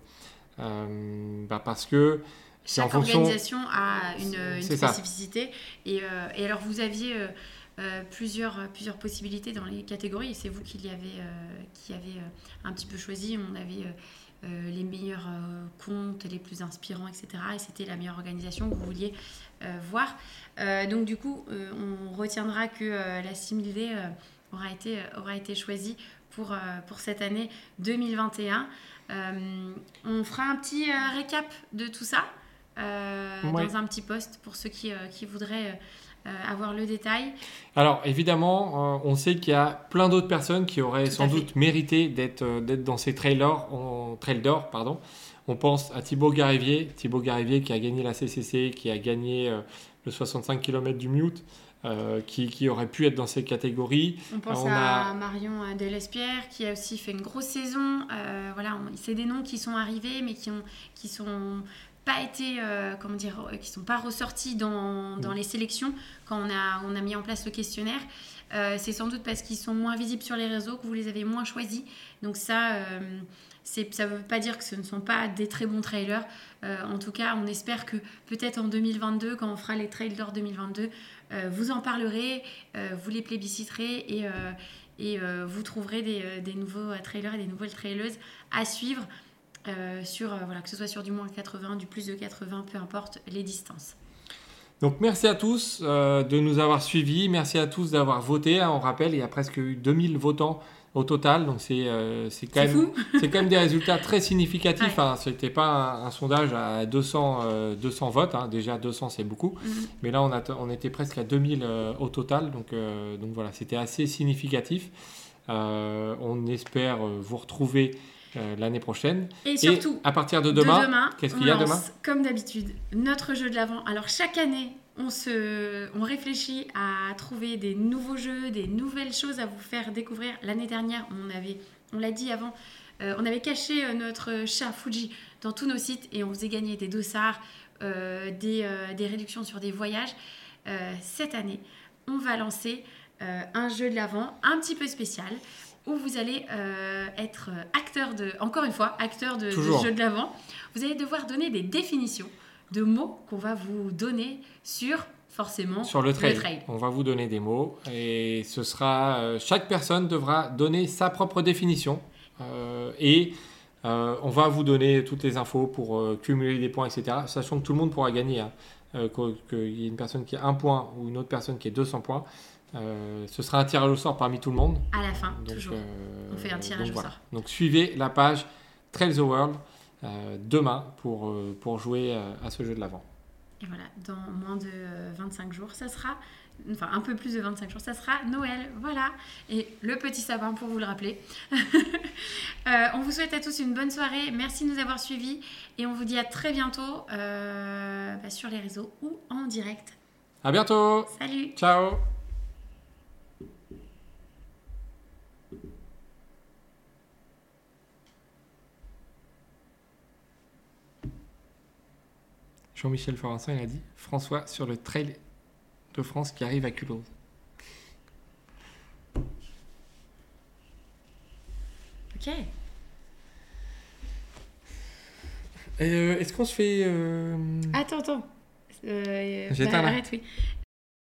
bah parce que chaque organisation a une, une spécificité. Et, et, alors, vous aviez euh, plusieurs, plusieurs possibilités dans les catégories. C'est vous qui, euh, qui avez euh, un petit peu choisi. On avait les meilleurs comptes, les plus inspirants, etc. Et c'était la meilleure organisation que vous vouliez voir. donc du coup, on retiendra que la 6000D aura, été, aura été choisie pour, pour cette année 2021. on fera un petit récap de tout ça dans un petit post pour ceux qui, qui voudraient euh, avoir le détail. Alors évidemment, euh, on sait qu'il y a plein d'autres personnes qui auraient sans doute mérité d'être euh, d'être dans ces trailers, en trail d'or, pardon. On pense à Thibaut Garivier, Thibaut qui a gagné la CCC, qui a gagné le 65 km du Mute. qui, qui, aurait pu être dans ces catégories. On pense à Marion Delespierre qui a aussi fait une grosse saison. voilà, c'est des noms qui sont arrivés mais qui, ont, qui sont pas été, euh, comment dire, euh, qui sont pas ressortis dans, dans, mm. les sélections quand on a, on a mis en place le questionnaire. Euh, c'est sans doute parce qu'ils sont moins visibles sur les réseaux que vous les avez moins choisis. Donc ça, euh, ça ne veut pas dire que ce ne sont pas des très bons trailers. En tout cas, on espère que peut-être en 2022, quand on fera les trailers 2022, euh, vous en parlerez, vous les plébisciterez et, et vous trouverez des, des nouveaux trailers et des nouvelles traileuses à suivre. Euh, sur, euh, voilà, que ce soit sur du moins 80, du plus de 80, peu importe les distances. Donc merci à tous euh, de nous avoir suivis, merci à tous d'avoir voté. hein. on rappelle, il y a presque eu 2000 votants au total, donc c'est c'est quand, quand même des résultats très significatifs. Ouais. hein. Ce n'était pas un, un sondage à 200, euh, 200 votes, hein. déjà 200 c'est beaucoup, Mhm. mais là on, a, on était presque à 2000 euh, au total, donc, donc voilà, c'était assez significatif. On espère vous retrouver euh, l'année prochaine. Et surtout, Et à partir de de demain, qu'est-ce qu'il y a demain Comme d'habitude, notre jeu de l'avant. Alors chaque année, on, se, on réfléchit à trouver des nouveaux jeux, des nouvelles choses à vous faire découvrir. L'année dernière, on avait, on l'a dit avant, euh, on avait caché euh, notre chat Fuji dans tous nos sites et on faisait gagner des dossards, euh, des, euh, des réductions sur des voyages. Cette année, on va lancer un jeu de l'avant un petit peu spécial où vous allez euh, être acteur de, encore une fois, acteur de, de jeu de l'avant. Vous allez devoir donner des définitions de mots qu'on va vous donner sur forcément sur le trail. trail. On va vous donner des mots et ce sera euh, chaque personne devra donner sa propre définition euh, et euh, on va vous donner toutes les infos pour euh, cumuler des points, etc. Sachant que tout le monde pourra gagner. hein. Euh, Qu'il y ait une personne qui a un point ou une autre personne qui ait 200 points. Euh, ce sera un tirage au sort parmi tout le monde. À la fin, Donc, toujours. euh, On fait un tirage donc au voilà. sort. Donc suivez la page Trail the World euh, demain pour, pour jouer à ce jeu de l'avant. Et voilà, dans moins de euh, 25 jours, ça sera, enfin un peu plus de 25 jours, ça sera Noël. Voilà. Et le petit sapin pour vous le rappeler. On vous souhaite à tous une bonne soirée. Merci de nous avoir suivis. Et on vous dit à très bientôt bah, sur les réseaux ou en direct. À bientôt Salut Ciao Jean-Michel Florentin, il a dit François sur le trail de France qui arrive à Culose. Ok. Euh, Est-ce qu'on se fait. euh, Attends, attends. Euh, bah, arrête, oui.